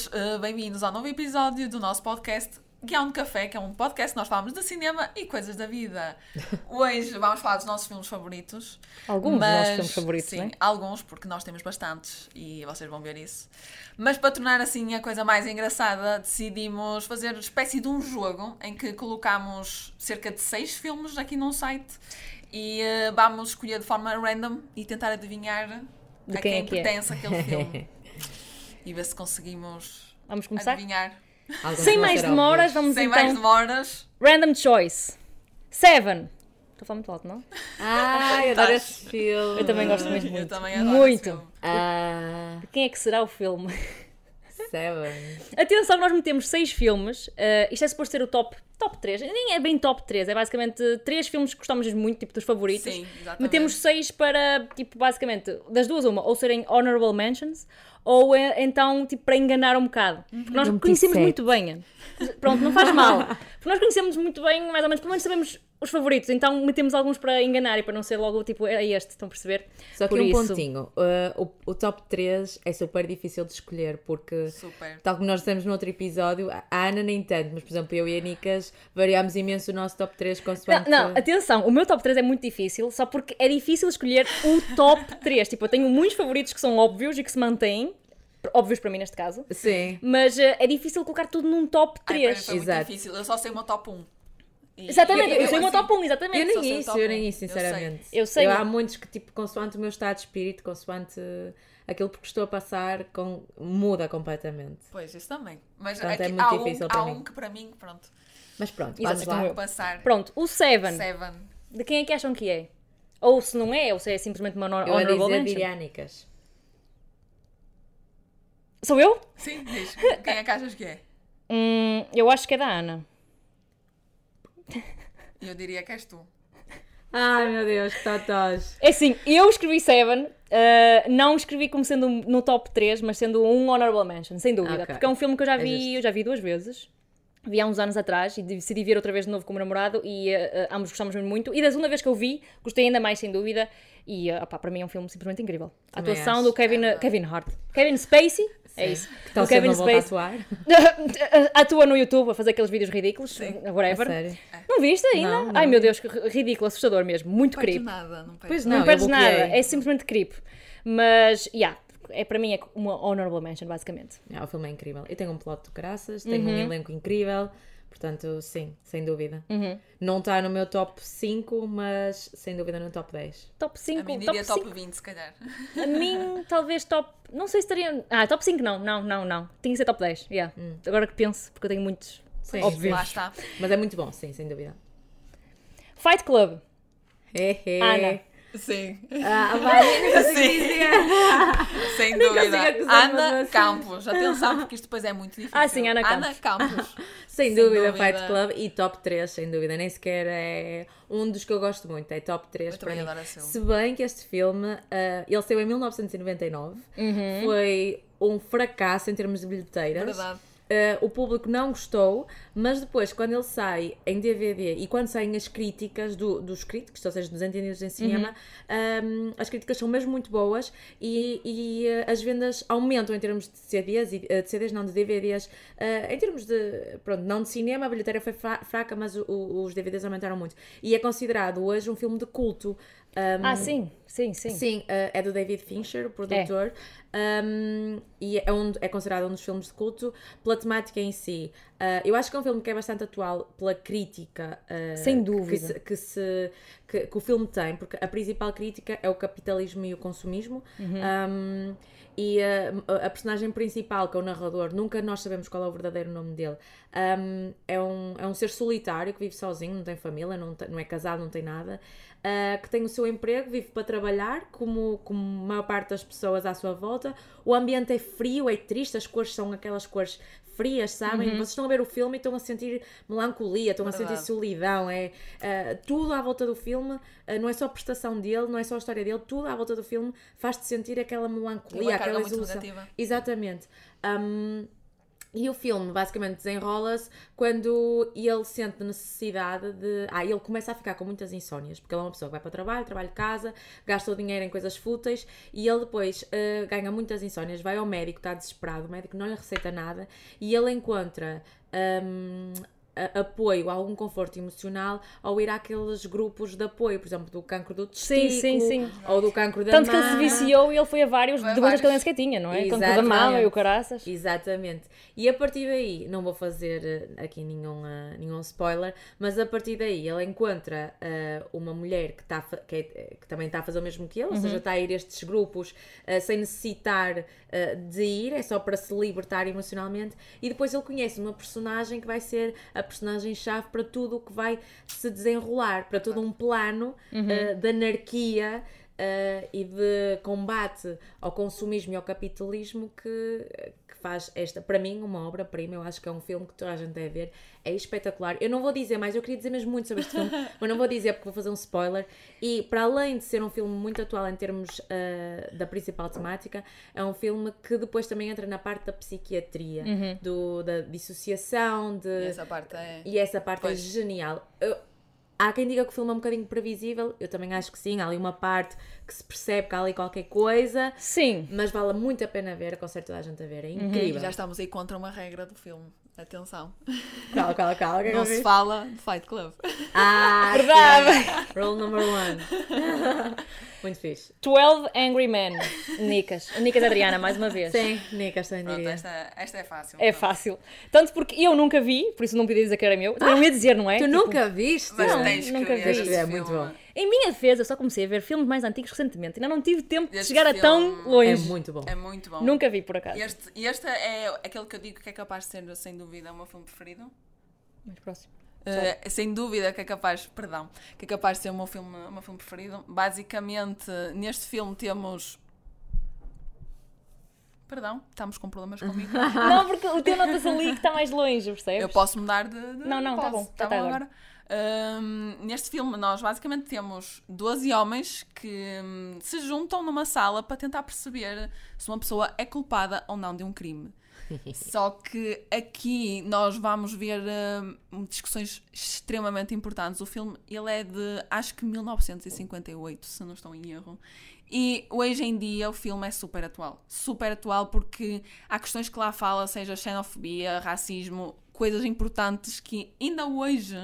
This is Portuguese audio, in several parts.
todos, uh, bem-vindos ao novo episódio do nosso podcast Guião de Café, que é um podcast que nós falamos de cinema e coisas da vida. Hoje vamos falar dos nossos filmes favoritos. Alguns dos nossos filmes favoritos, sim, não é? alguns, porque nós temos bastantes e vocês vão ver isso. Mas para tornar assim a coisa mais engraçada, decidimos fazer uma espécie de um jogo em que colocamos cerca de seis filmes aqui num site e uh, vamos escolher de forma random e tentar adivinhar De a quem quem, é que é. pertence aquele filme. E ver se conseguimos Vamos começar? adivinhar. Alguns Sem mais demoras, vamos Sem então. mais demoras. Random choice. Seven. Estou a falar muito alto, não? Ai, eu adoro esse filme. Eu também gosto mesmo Eu muito. também adoro muito. esse filme. Ah, Quem é que será o filme? Seven. Atenção, nós metemos seis filmes. eh, isto é suposto ser o top, top 3. Nem é bem top 3, é basicamente três filmes que gostamos muito, tipo dos favoritos. Sim, exatamente. Metemos seis para, tipo, basicamente, das duas, uma, ou serem honorable mentions, ou eh, então, tipo, para enganar um bocado. Porque nós meti conhecemos muito bem. Pronto, não faz mal. Porque nós conhecemos muito bem, mais ou menos, pelo menos sabemos os favoritos, então metemos alguns para enganar e para não ser logo, tipo, é este, estão a perceber? Só que Por um isso- pontinho. Uh, o, o top 3 é super difícil de escolher porque, Super. tal como nós dissemos no outro episódio, a Ana nem tanto, mas por exemplo, eu e a Nicas variámos imenso o nosso top 3 Não, consoante. não, atenção, o meu top 3 é muito difícil, só porque é difícil escolher o top 3. Tipo, eu tenho muitos favoritos que são óbvios e que se mantêm, óbvios para mim neste caso, Sim. mas eh, é difícil colocar tudo num top Ai, para mim 3. foi muito Exato. difícil. Eu só sei o meu top 1. Exatamente, eu, e sei assim, top 1, exatamente. Eu nem isso, eu nem Eu isso, sinceramente. Eu sei, Eu, há muitos que, tipo, consoante o meu estado de espírito, consoante aquilo por que estou a passar, com, muda completamente. Pois, isso também. Mas Portanto, é aqui, muito há, difícil um, para há mim. um que para mim, pronto, Mas pronto, vamos lá. eu- passar. Pronto, o Seven, Seven. de quem é que acham que é? Ou se não é, ou se é simplesmente uma honor- Eu honorable dizer mention. Sou eu? Sim, diz. Quem é que achas que é? Hum, eu acho que é da Ana. Eu diria que és tu. Ai meu Deus, que totós. É assim, eu escrevi Seven, eh, não escrevi como sendo no top 3, mas sendo um honorable mention, sem dúvida. Ok. Porque é um filme que eu já É vi, justo. eu já vi duas vezes. Vi há uns anos atrás e decidi ver outra vez de novo com o meu namorado e eh, ambos gostamos mesmo muito. E da segunda vez que eu vi, gostei ainda mais, sem dúvida. E opá, para mim é um filme simplesmente incrível. A Também atuação acho. do Kevin, eh, Kevin Hart. Kevin Spacey, é isso. Então, o Kevin Spacey atuar. atua no YouTube a fazer aqueles vídeos ridículos, Sim. whatever. A sério. Não viste ainda? Não, não Ai meu Deus, que ridículo, assustador mesmo, muito Não perdes creep. nada, não perdes Pois Não, não, perdes nada, é simplesmente creep. Mas, yeah, é, para mim é uma honorable mention, basicamente. É, o filme é incrível. Eu tenho um plot de graças, tenho Uhum. um elenco incrível, portanto, sim, sem dúvida. Uhum. Não está no meu top 5, mas sem dúvida no top 10. Top 5, A mim top diria top 5. 20, se calhar. A mim, talvez top. Não sei se estaria. Ah, top 5 não, não, não, não. Tinha que ser top 10. Yeah. Agora que penso, porque eu tenho muitos. Sim, Óbvio. Lá está. Mas é muito bom, sim, sem dúvida. Fight Club. É, é. Ana. Sim. Ah, Sim. dizer. Sem dúvida. Ana. Campos. Atenção, porque isto depois é muito difícil. Ah, sim, Ana Ana Campos. Sem, Sem dúvida, dúvida. Fight Club e top 3, sem dúvida. Nem sequer é um dos que eu gosto muito, é top 3 Eu para também mim. adoro esse filme. Se bem que este filme, ah, ele saiu em 1999, Uhum. foi um fracasso em termos de bilheteiras. Verdade. Uh, o público não gostou, mas depois, quando ele sai em DVD e quando saem as críticas do- dos críticos, ou seja, dos entendidos em cinema, um, as críticas são mesmo muito boas e, e, uh, as vendas aumentam em termos de CDs, e, uh, de CDs não, de DVDs. Em termos de, pronto, não de cinema, a bilheteira foi fra- fraca, mas o- o- os DVDs aumentaram muito. E é considerado hoje um filme de culto. Um, Ah, sim, sim, sim. Sim, uh, é do David Fincher, o produtor, um, e é, um, é considerado um dos filmes de culto pela temática em si. Uh, eu acho que é um filme que é bastante atual pela crítica uh, Sem que, dúvida. se- que, se- que- que o filme tem, porque a principal crítica é o capitalismo e o consumismo. Um, e uh, a personagem principal, que é o narrador, nunca nós sabemos qual é o verdadeiro nome dele. Um, é, um, é um ser solitário que vive sozinho, não tem família, não, tem- não é casado, não tem nada. Uh, que tem o seu emprego, vive para trabalhar, como, como a maior parte das pessoas à sua volta. O ambiente é frio, é triste, as cores são aquelas cores frias, sabem? Vocês estão a ver o filme e estão a sentir melancolia, estão a sentir solidão. É, uh, tudo à volta do filme, uh, não é só a prestação dele, não é só a história dele, tudo à volta do filme faz-te sentir aquela melancolia, aquela negativa. Exatamente. Um, E o filme basicamente desenrola-se quando ele sente necessidade de. Ah, ele começa a ficar com muitas insónias, porque ele é uma pessoa que vai para o trabalho, trabalha de casa, gasta o dinheiro em coisas fúteis e ele depois uh, ganha muitas insónias, vai ao médico, está desesperado, o médico não lhe receita nada e ele encontra. Um, apoio, algum conforto emocional ao ir àqueles grupos de apoio, por exemplo, do cancro do testículo sim, sim, sim. ou do cancro da Tanto mama. que ele se viciou e ele foi a vários Vai a doenças que ele vários. tinha, não é? Cancro da Exatamente. mama e o caraças. Exatamente. E a partir daí, não vou fazer eh, aqui nenhum, eh, nenhum spoiler, mas a partir daí ele encontra eh, uma mulher que, tá, que, é- que também está a fazer o mesmo que ele, ou seja, está a ir a estes grupos eh, sem necessitar de ir, é só para se libertar emocionalmente. E depois ele conhece uma personagem que vai ser a personagem-chave para tudo o que vai se desenrolar, para todo um plano eh, de anarquia. eh, e de combate ao consumismo e ao capitalismo que faz esta, para mim, uma obra-prima. Eu acho que é um filme que toda a gente deve ver. É espetacular. Eu não vou dizer mais, eu queria dizer mesmo muito sobre este filme, mas não vou dizer porque vou fazer um spoiler. E para além de ser um filme muito atual em termos ah, da principal temática, é um filme que depois também entra na parte da psiquiatria, do, da dissociação, de, Essa parte é. e essa parte Pois. é genial. Eu- há quem diga que o filme é um bocadinho previsível, eu também acho que sim. Há ali uma parte que se percebe que há ali qualquer coisa, Sim. mas vale muito a pena ver. Aconselho toda a gente a ver, é E incrível. já estamos aí contra uma regra do filme. Atenção. Cala, cala, cala. que é que Não se fala de Fight Club. Ah, Verdade. Rule number one. muito fixe. 12 Angry Men. Nicas. Nicas Adriana, mais uma vez. Sim, Nicas, sem Pronto, diria. esta, esta é fácil. É fácil. Tanto porque eu nunca vi, por isso não podia dizer que era meu. Também não ia dizer, não é? Tu Tipo, nunca viste? Mas Não, tens que nunca ver vi. este É muito bom. Em minha defesa, eu só comecei a ver filmes mais antigos recentemente. Ainda não tive tempo de Este chegar a tão filme longe. É muito bom. É muito bom. Nunca vi, por acaso. Este, e este é aquele que eu digo que é capaz de ser, sem dúvida, o meu filme preferido. Mais próximo. Uh, sem dúvida que é capaz, perdão, que é capaz de ser o meu filme, o meu filme preferido. Basicamente, neste filme temos. Perdão, estamos com problemas comigo. Não, porque o teu nota-se ali que está mais longe, percebes? Eu posso mudar de. de- Não, não, tá posso. bom, já Tá tá bom agora. Hum, neste filme, nós basicamente temos 12 homens que hum, se juntam numa sala para tentar perceber se uma pessoa é culpada ou não de um crime. Só que aqui nós vamos ver hum, discussões extremamente importantes. O filme ele é de acho que 1958, se não estou em erro. E hoje em dia o filme é super atual. Super atual porque há questões que lá fala, seja xenofobia, racismo, coisas importantes que ainda hoje,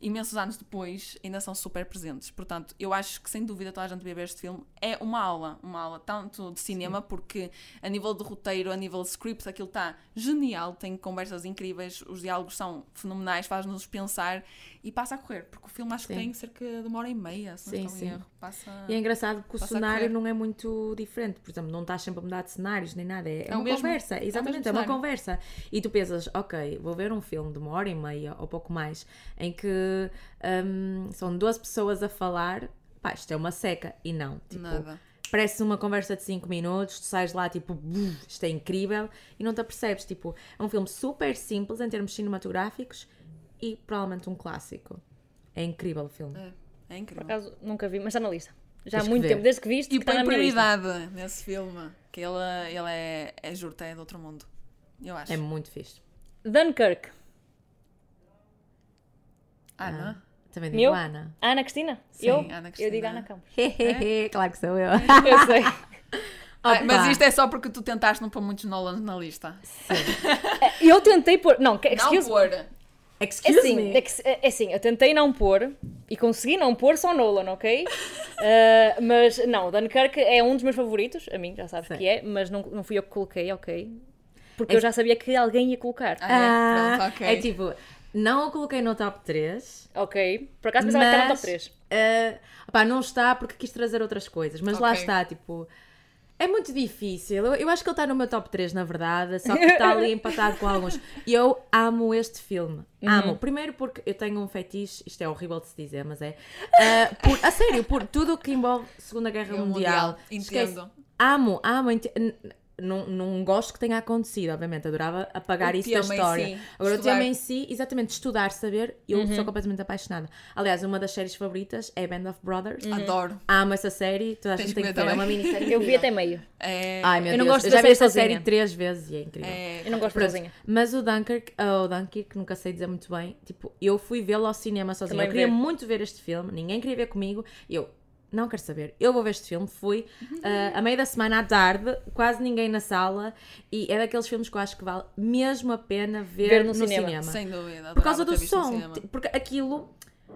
imensos anos depois, ainda são super presentes. Portanto, eu acho que sem dúvida toda a gente devia ver este filme. É uma aula, uma aula tanto de cinema, porque a nível de roteiro, a nível de script, aquilo está genial, tem conversas incríveis, os diálogos são fenomenais, faz-nos pensar e passa a correr, porque o filme acho que Sim. tem cerca de uma hora e meia, se Sim, não sim. erro. Passa... E é engraçado que o cenário não é muito diferente. Por exemplo, não estás sempre a mudar de cenários nem nada. É, é É uma mesmo- conversa. é Exatamente, mesmo é uma conversa. E tu pensas, ok, vou ver um filme de uma hora e meia ou pouco mais em que hum, são duas pessoas a falar. Pá, isto é uma seca. E não. Tipo, Nada. Parece uma conversa de 5 minutos, tu sais lá tipo, "Buf, isto é incrível, e não te apercebes. Tipo, é um filme super simples em termos cinematográficos e provavelmente um clássico. É incrível o filme. É, é Por incrível. acaso, nunca vi, mas está na lista. Já há muito ver. tempo, desde que viste, E põe prioridade nesse filme, que ele, ele é, é juro-te, é de outro mundo. Eu acho. É muito fixe. Dunkirk. Ana? Também digo Meu? Ana. Ana Cristina? Sim, eu? Ana Eu Cristina. digo Ana Campos. claro que sou eu. Eu sei. Ai, mas isto é só porque tu tentaste não pôr muitos Nolans na lista. Eu tentei pôr. Não, que- Não excuse. É assim, me. é, que- é assim, eu tentei não pôr e consegui não pôr só Nolan, ok? Uh, mas não, Dunkirk é um dos meus favoritos, a mim, já sabes Sim. que é, mas não, não fui eu que coloquei, ok? Porque É eu já sabia que alguém ia colocar. Ah, Ah, é? Pronto, ok. é tipo, não o coloquei no top 3. Ok? Por acaso pensava que estava no top mas, 3. ah, opá, não está porque quis trazer outras coisas, mas lá Ok. está, tipo. É muito difícil. Eu, eu acho que ele está no meu top 3, na verdade, só que está ali empatado com alguns. Eu amo este filme. Uhum. Amo. Primeiro porque eu tenho um fetiche, isto é horrível de se dizer, mas é. ah, por- a sério, por tudo o que envolve Segunda Guerra Guerra Mundial. Mundial, Esquece. entendo. Amo, amo. n- não, não gosto que tenha acontecido, obviamente, adorava apagar O isso da história. si, Agora, estudar. o tema em si, exatamente, estudar, saber, eu Uhum. sou completamente apaixonada. Aliás, uma das séries favoritas é Band of Brothers. Uhum. Adoro. Amo essa série, toda a gente que tem que ver é uma minissérie. Eu vi até meio. É, Ai, meu Eu não Deus, gosto eu de já vi essa série três vezes e é incrível. é- Eu não gosto Pronto, sozinha. Mas o Dunkirk, ou o Dunkirk, nunca sei dizer muito bem, tipo, eu fui vê-lo ao cinema sozinha. Também eu queria ver. muito ver este filme, ninguém queria ver comigo. Eu, não quero saber, eu vou ver este filme. Fui ah, a meio da semana à tarde, quase ninguém na sala, e é daqueles filmes que eu acho que vale mesmo a pena ver, Ver no no, cinema. cinema. Sem dúvida. Por causa do som. Porque aquilo,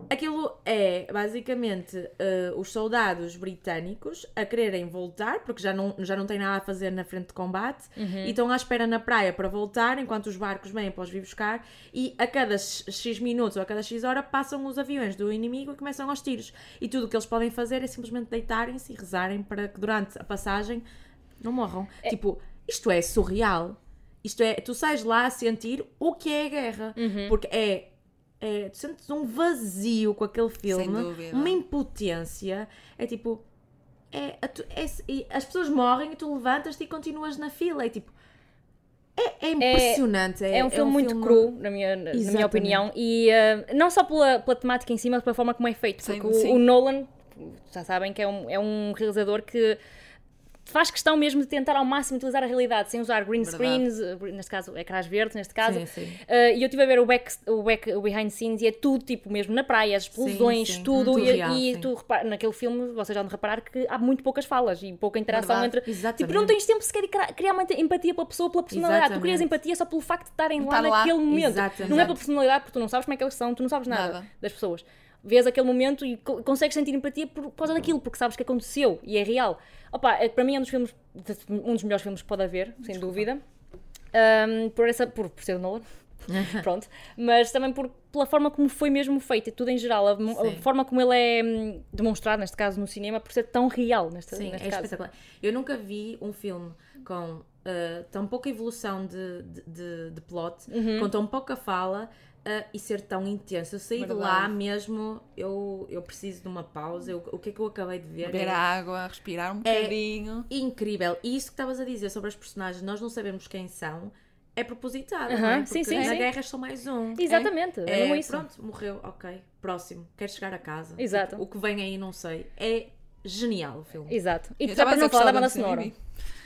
aquilo é basicamente eh, os soldados britânicos a quererem voltar, porque já não, já não têm nada a fazer na frente de combate, e estão à espera na praia para voltar, enquanto os barcos vêm para os vir buscar, e a cada X minutos ou a cada X hora passam os aviões do inimigo e começam aos tiros. E tudo o que eles podem fazer é simplesmente deitarem-se e rezarem para que durante a passagem não morram. Tipo, isto é surreal. Isto é, tu sais lá a sentir o que é a guerra. Uhum. Porque é, é. Tu sentes um vazio com aquele filme, dúvida. uma impotência. É tipo. É, a tu- é- e as pessoas morrem e tu levantas-te e continuas na fila. É tipo. É, é impressionante. É um filme muito cru, na minha, na minha opinião, e eh, não só pela, pela temática em si, mas pela forma como é feito. Sim, Porque o- sim. o, Nolan, já sabem que é um, é um realizador que faz questão mesmo de tentar ao máximo utilizar a realidade, sem usar green Verdade. screens, eh, neste caso ecrãs verdes, neste caso. Sim, sim. Eh, e eu estive a ver o, back, o, back, o behind the scenes e é tudo tipo mesmo na praia, as explosões, sim. tudo. E real, e tu repara, naquele filme, vocês já vão reparar que há muito poucas falas e pouca interação Verdade. entre. Exatamente. Tipo, não tens tempo sequer de criar- uma empatia pela pessoa, pela personalidade. Tu crias Exatamente. empatia só pelo facto de estarem lá lá. naquele momento. Exato, Não é pela personalidade, porque tu não sabes como é que eles são, tu não sabes nada, Nada. das pessoas. Vês aquele momento e co- consegues sentir empatia por causa daquilo, porque sabes que aconteceu e é real. Opa, é, para mim é um dos filmes, um dos melhores filmes que pode haver, sem dúvida. Ahm, por, essa, por, por ser o Nolan. Pronto, mas também por, pela forma como foi mesmo feito, tudo em geral, a, a forma como ele é hum, demonstrado, neste caso no cinema, por ser tão real neste, Sim, neste é caso. espetacular. Eu nunca vi um filme com uh, tão pouca evolução de, de, de- de plot, Uhum. com tão pouca fala uh, e ser tão intenso. Eu saí de lá mesmo, eu, eu preciso de uma pausa. Eu- o que é que eu acabei de ver? Beber é água, respirar um É- bocadinho. incrível. E isso que estavas a dizer sobre as personagens, nós não sabemos quem são, é propositado, Aham, não é? sim, Porque sim, na sim. guerra é só mais um. Exatamente, é, É, mesmo isso. pronto, morreu, ok. Próximo, quer chegar a casa. Exato. O que vem aí, não sei. É genial o filme. Exato. E estava a não falar da banda sonora.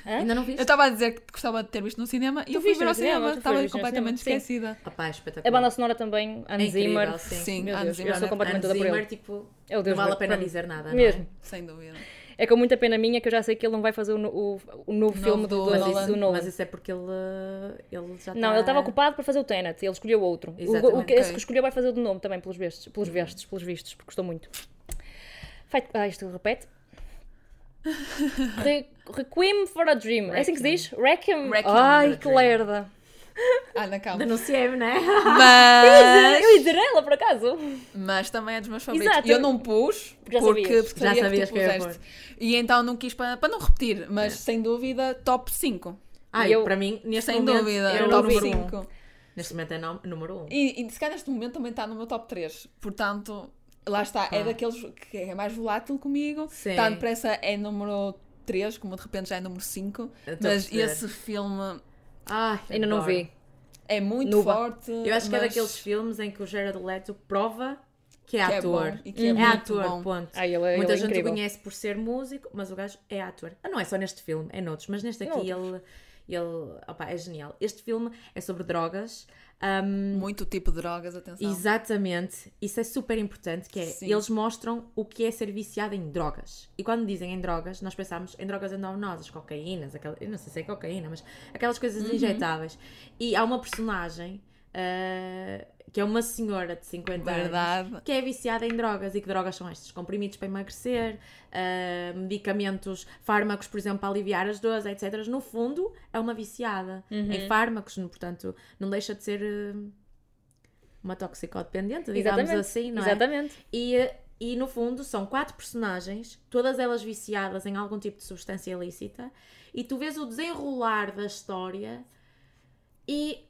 Ainda não viste? Eu estava a dizer que gostava de ter visto no cinema e eu fui viste ver no ao cinema, estava completamente esquecida. Opá, é espetacular. A banda sonora também, É incrível, Zimmer. sim. Sim, Meu Deus, Zimmer eu sou é- completamente toda por ele. tipo, É o Deus não vale a do- pena dizer nada, Mesmo. Sem dúvida. É com muita pena minha que eu já sei que ele não vai fazer o, o, o novo filme do do, do, Mas isso, Nolan. mas isso é porque ele, ele já Não, tá- ele estava ocupado para fazer o Tenet, ele escolheu outro. O, esse que escolheu vai fazer o de nome também, pelos vestes, pelos vestes, pelos vistos, porque gostou muito. Fight... Ah, isto repete. Re- Requiem for a Dream. É assim que se diz? Requiem. Requiem Ai, que Dream. lerda. Ana, calma. Denunciei-me, né? Mas, Eu ia dizer ela, por acaso. mas também é dos meus favoritos. Exato. Eu não pus Já porque, sabias. porque Já sabia sabias que que puseste. E então não quis para, para não repetir, mas sem dúvida top 5. Ai, eu- para mim, neste Sem momento, dúvida, é top número um. 5. Neste momento é número 1. Um. E, e se calhar neste momento também está no meu top 3. Portanto, lá está, é daqueles que é mais volátil comigo. Sim. Está depressa é número 3, como de repente já é número 5. Eu estou a Mas esse filme Ai, Ainda não vi. é muito Nuba. forte. Eu acho que é mas daqueles filmes em que o Jared Leto prova que é que é ator. bom e que é é muito ator, bom. ponto. Ai, ele é- Muita ele é gente o conhece por ser músico, mas o gajo é ator. Ah, não é só neste filme, é noutros, mas neste aqui ele, ele opa, é genial. Este filme é sobre drogas. Ahm, Muito tipo de drogas, atenção. Exatamente, isso é super importante, que é, Sim. eles mostram o que é ser viciado em drogas. E quando dizem em drogas, nós pensamos em drogas endominosas, cocaínas, aquela, eu não sei se é cocaína, mas aquelas coisas Uhum. injetáveis. E há uma personagem, ah, que é uma senhora de 50 anos, Verdade. que é viciada em drogas. E que drogas são estas? Comprimidos para emagrecer, ah, medicamentos, fármacos, por exemplo, para aliviar as dores, etc. No fundo, é uma viciada Uhum. em fármacos, portanto, não deixa de ser ah, uma toxicodependente, digamos Exatamente. assim, não é? Exatamente. E, e no fundo são quatro personagens, todas elas viciadas em algum tipo de substância ilícita, e tu vês o desenrolar da história e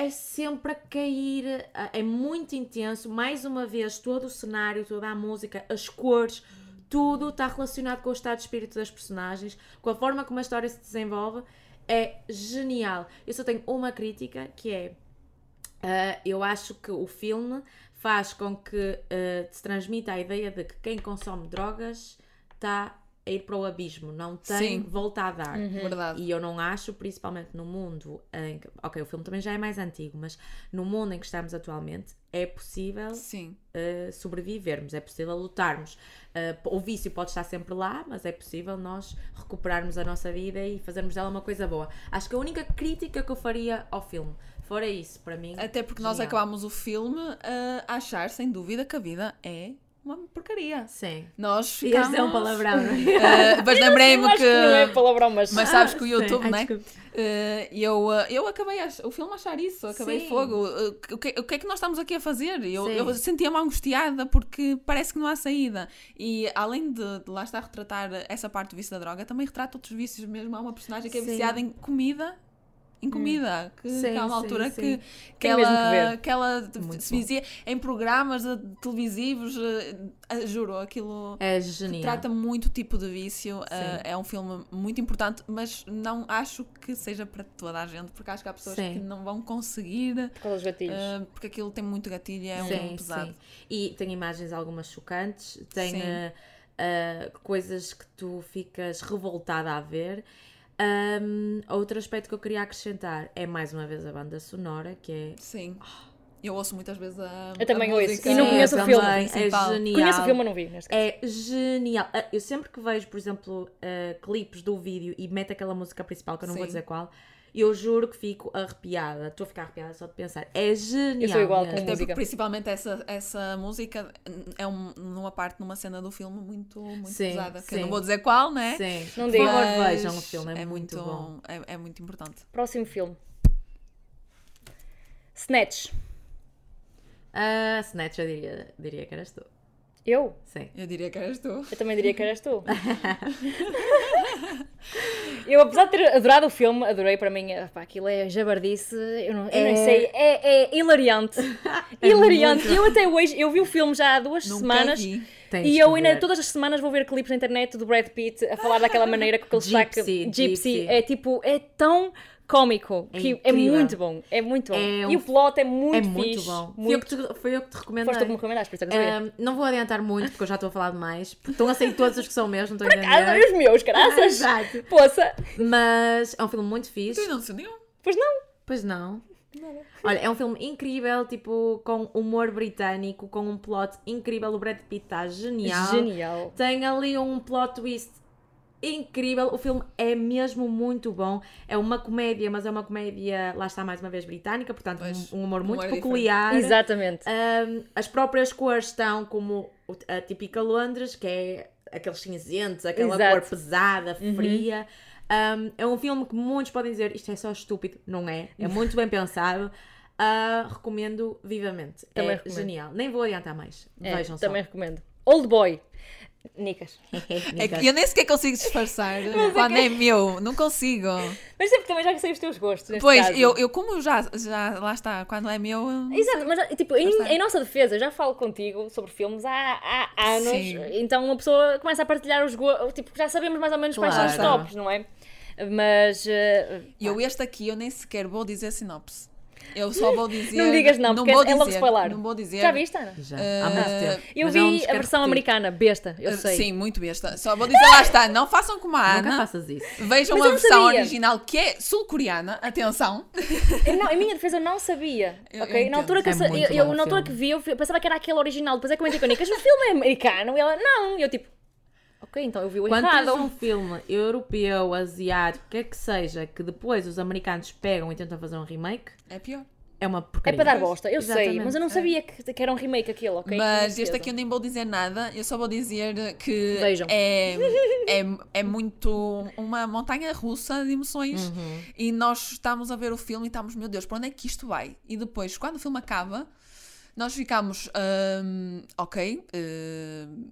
é sempre a cair, é muito intenso. Mais uma vez, todo o cenário, toda a música, as cores, tudo está relacionado com o estado de espírito das personagens, com a forma como a história se desenvolve. é genial. Eu só tenho uma crítica que é. ah, eu acho que o filme faz com que ah, se transmita a ideia de que quem consome drogas está a ir para o abismo, não tem Sim. volta a dar. Verdade. E eu não acho, principalmente no mundo em que. Ok, o filme também já é mais antigo, mas no mundo em que estamos atualmente, é possível uh, sobrevivermos, é possível lutarmos. Uh, o vício pode estar sempre lá, mas é possível nós recuperarmos a nossa vida e fazermos dela uma coisa boa. Acho que a única crítica que eu faria ao filme, fora isso, para mim. Até porque nós genial. acabámos o filme a achar, sem dúvida, que a vida é uma porcaria. Sim. Nós Ias ficámos... dizer um palavrão, é? Uh, mas lembrei-me que... que não é palavrão, mas. Mas sabes que o. YouTube, né? Uh, eu, uh, eu acabei a, o filme a achar isso, acabei Sim. fogo. Uh, o, que, o que é que nós estamos aqui a fazer? Eu, Sim. eu sentia-me angustiada porque parece que não há saída. E além de, de lá estar a retratar essa parte do vício da droga, também retrata outros vícios mesmo. Há uma personagem que é Sim. viciada em comida. Em comida, que, Sim, que há uma sim, altura sim. que, que ela, que ela Muito se bom. vizia em programas uh, televisivos, uh, uh, juro, aquilo É genial. trata muito tipo de vício. Uh, é um filme muito importante, mas não acho que seja para toda a gente, porque acho que há pessoas Sim. que não vão conseguir, Por causa dos gatilhos. uh, porque aquilo tem muito gatilho e é um filme Sim, pesado. sim. E tem imagens algumas chocantes, tem ah, coisas que tu ficas revoltada a ver. Ahm, outro aspecto que eu queria acrescentar é mais uma vez a banda sonora, que é Sim. Eu ouço muitas vezes a. Eu também a ouço. música E não conheço eu o filme. também, É principal. genial. Conheço o filme, mas não vi. Neste caso. É genial. Ah, Eu sempre que vejo, por exemplo, ah, clipes do vídeo e mete aquela música principal, que eu não vou Sim. dizer qual, eu juro que fico arrepiada. Estou a ficar arrepiada só de pensar. É genial. Eu sou igual com. Até música. principalmente essa, essa música é um, numa parte, numa cena do filme muito, muito Sim, pesada. Sim. não vou dizer qual, né? Sim. Não Por digo. favor, Mas vejam o filme, é, muito, bom. É, é muito importante. Próximo filme. Snatch. Ah, Snatch, eu diria, diria que eras tu. Eu? Sim. Eu diria que eras tu. Eu também diria que eras tu. eu, apesar de ter adorado o filme, adorei para mim. Pá, aquilo é jabardice, eu não, eu É- nem sei, é, é hilariante. hilariante. Eu até hoje, eu vi o filme já há duas Nunca semanas. vi. Tens E eu ainda todas as semanas vou ver clipes na internet do Brad Pitt a falar daquela maneira com aquele sotaque Gypsy, gypsy. gypsy. É tipo, é tão cómico É que é muito bom. É muito bom. É um E o plot é muito É muito fixe. bom. Foi, eu Muito... que te, foi eu que te recomendei. Foste tu que me recomendaste, por isso é que eu sabia. Ahm, não vou adiantar muito porque eu já estou a falar demais. Estão a sair todos os que são meus, não estou a Ah, entender. os meus, graças. Exato. Poça. Mas é um filme muito Tu fixe. não se nenhum. Pois não. Pois não. Olha, é um filme incrível, tipo, com humor britânico, com um plot incrível. O Brad Pitt está genial. Genial. Tem ali um plot twist incrível. O filme é mesmo muito bom. É uma comédia, mas é uma comédia, lá está mais uma vez, britânica, portanto, Pois, um, um humor muito humor peculiar. Exatamente. Um, as próprias cores estão como a típica Londres, que é aqueles cinzentos, aquela Exato. Uhum. cor pesada, fria. Um, é um filme que muitos podem dizer isto é só estúpido. Não é. É muito bem pensado. Ah, recomendo vivamente. Também é recomendo. genial. Nem vou adiantar mais. É, Vejam também recomendo. Old Boy. Nicas. É que eu nem sequer consigo disfarçar quando é meu. Não consigo. Mas sempre também já sei os teus gostos. Pois, caso. eu, eu como já, já lá está, quando é meu. Exato, sei. mas tipo, em, em nossa defesa, já falo contigo sobre filmes há, há anos, Sim. então uma pessoa começa a partilhar os gostos, tipo, já sabemos mais ou menos quais são os Claro. tops, não é? Mas E eu este aqui, eu nem sequer vou dizer sinopse. Eu só vou dizer. não digas não, porque vou é logo spoiler. Não vou dizer. Já viste, Ana? Já, há muito tempo. Eu Mas vi a versão americana, besta, eu Uh, sei. Sim, muito besta. Só vou dizer, lá está, não façam como a Nunca Ana. faças isso. Vejam Mas eu a não versão sabia. original que é sul-coreana. Atenção. Eu não, em minha defesa eu não sabia. Eu- ok? eu na altura, que eu. É eu- o na altura que vi, eu pensava que era aquele original. Depois é que com a Nicas, o filme é americano. E ela, não. E eu tipo, ok, então eu vi o Quando tens errado. um filme europeu, asiático, quer que seja, que depois os americanos pegam e tentam fazer um remake, É pior. é uma É porcaria. para dar bosta, eu sei, Exatamente. mas eu não sabia que, que era um remake aquele, ok? Mas este aqui eu nem vou dizer nada, eu só vou dizer que Vejam. é, é, é muito uma montanha russa de emoções Uhum. e nós estamos a ver o filme e estamos, meu Deus, para onde é que isto vai? E depois, quando o filme acaba, nós ficamos, hum, ok, hum,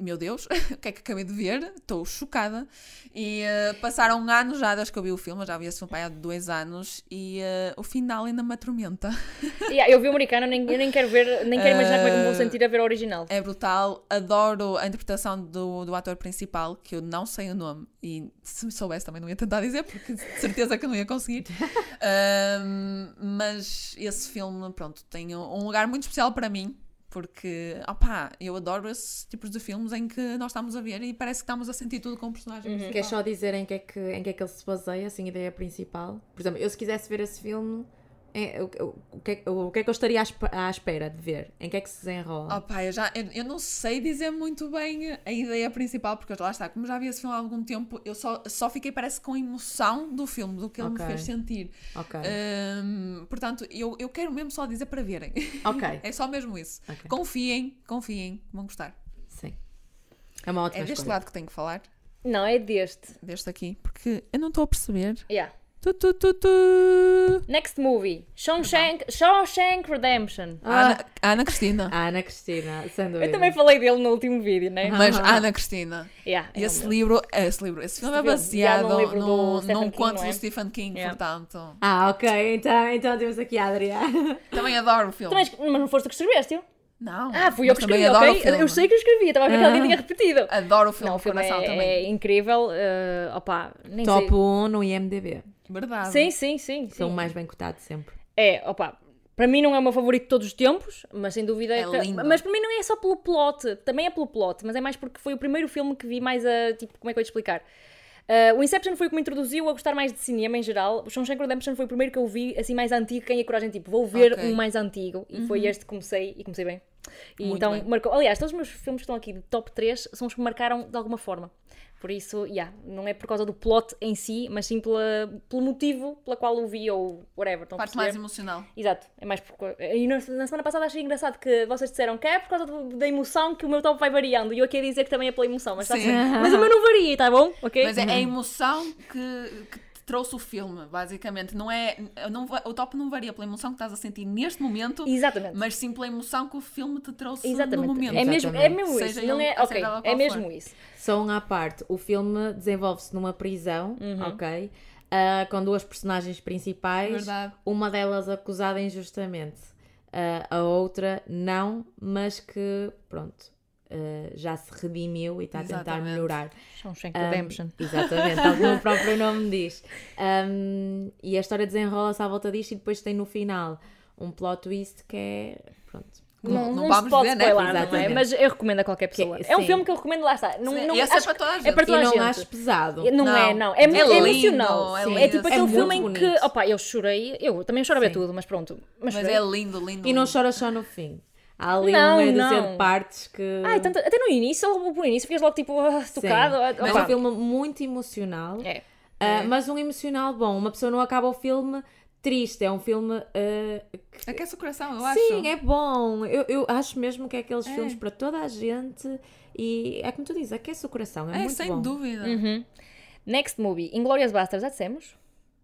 meu Deus, o que é que acabei de ver? Estou chocada. E uh, passaram anos já desde que eu vi o filme, eu já vi esse filme há dois anos, e uh, o final ainda me atormenta. Yeah, eu vi o americano, nem, eu nem quero ver, nem quero imaginar como é que me vou sentir a ver o original. É brutal, adoro a interpretação do, do ator principal, que eu não sei o nome, e se me soubesse também não ia tentar dizer, porque de certeza que não ia conseguir. um, mas esse filme, pronto, tem um lugar muito especial para mim porque, opá, eu adoro esses tipos de filmes em que nós estamos a ver e parece que estamos a sentir tudo com o personagem. Uhum. Queres só dizer em que, é que, em que é que ele se baseia, assim, a ideia principal? Por exemplo, eu se quisesse ver esse filme, é, o, o, o, que é, o que é que eu estaria à, à espera de ver? Em que é que se desenrola? Oh, pá, eu, já, eu, eu, não sei dizer muito bem a ideia principal, porque lá está, como já vi esse filme há algum tempo, eu só, só fiquei, parece, com a emoção do filme, do que ele okay. me fez sentir. Ok. Um, portanto, eu, eu quero mesmo só dizer para verem. Ok. é só mesmo isso. Okay. Confiem, confiem, vão gostar. Sim. É uma ótima É deste escolha. lado que tenho que falar. Não, é deste. Deste aqui, porque eu não estou a perceber. Yeah. Tu, tu, tu, tu. Next movie. Shawshank, Shawshank Redemption. Ana, Ana Cristina. Ana Cristina, sem dúvida. Eu também falei dele no último vídeo, né? Mas Ana Cristina. Yeah, é esse um- livro, esse livro, esse filme é baseado num livro do num, conto não é? do Stephen King, Yeah. portanto. Ah, ok, então, então temos aqui a Adriana. Também adoro o filme. Também, mas não foste tu que escreveste? Não. Ah, fui eu que escrevi, ok? Eu sei que eu escrevi, estava a ver que alguém tinha repetido. Adoro o filme, Não, o filme é, também. é incrível. Uh, opa, nem Top sei. 1 no IMDB. Verdade. Sim, sim, sim. sim. Filme mais bem cotado sempre. É, opa, para mim não é o meu favorito de todos os tempos, mas sem dúvida É que- lindo. Mas para mim não é só pelo plot, também é pelo plot, mas é mais porque foi o primeiro filme que vi mais a. Tipo, como é que eu ia te explicar? Uh, o Inception foi o que me introduziu a gostar mais de cinema em geral. O Shawshank Redemption foi o primeiro que eu vi, assim, mais antigo. Quem é coragem, tipo, vou ver Ok. um mais antigo. E foi este que comecei, e comecei bem. E Muito então bem. marcou. Aliás, todos os meus filmes que estão aqui de top 3 são os que me marcaram de alguma forma. Por isso, yeah, não é por causa do plot em si, mas sim pela, pelo motivo pela qual o vi ou whatever. Estão Parte mais emocional. Exato, é mais por... E na, na semana passada achei engraçado que vocês disseram que é por causa do- da emoção que o meu top vai variando. E eu aqui a dizer que também é pela emoção, mas, está Sim. certo. mas o meu não varia, tá bom? Ok? Mas é a emoção que, que trouxe o filme, basicamente. Não é, não, o top não varia pela emoção que estás a sentir neste momento, Exatamente. mas sim pela emoção que o filme te trouxe no Exatamente. momento. É mesmo, é mesmo Seja isso. Não ele- é, seja ok, ela é mesmo for. isso. Só um à parte, o filme desenvolve-se numa prisão, Uhum. ok? Ah, com duas personagens principais, Verdade. uma delas acusada injustamente, Ah, a outra não, mas que, pronto, ah, já se redimiu e está a tentar Exatamente. melhorar. Shawshank Um, Redemption. exatamente, tal como o próprio nome diz. Um, e a história desenrola-se à volta disto e depois tem no final um plot twist que é. Pronto. Não, Não- não, vamos pode ver, né? não é? Mas eu recomendo a qualquer pessoa. Que- é um sim. filme que eu recomendo, lá está. Não, Sim, não, esse é acho- para toda a É gente. para toda E a não gente. acho pesado. Não, Não. é, não. É, É é lindo, emocional. é É, lindo. tipo É aquele muito filme em que. Opa, eu chorei. Eu também choro a ver tudo, mas pronto. Mas, Mas é lindo, lindo. E não chora só no fim. Há ali Não, uma dúzia não. de partes que. Ai, tanto, até no início, logo no início, ficas logo tipo ah, Sim. tocado. ah, Mas é um filme muito emocional. É. Ah, mas um emocional bom. Uma pessoa não acaba o filme triste. É um filme. ah, que- Aquece o coração, eu acho. Sim, é bom. Eu, eu acho mesmo que é aqueles É. filmes para toda a gente. E é como tu dizes, aquece o coração. É, É, muito sem bom. dúvida. Uhum. Next movie, Inglourious Basterds, já dissemos?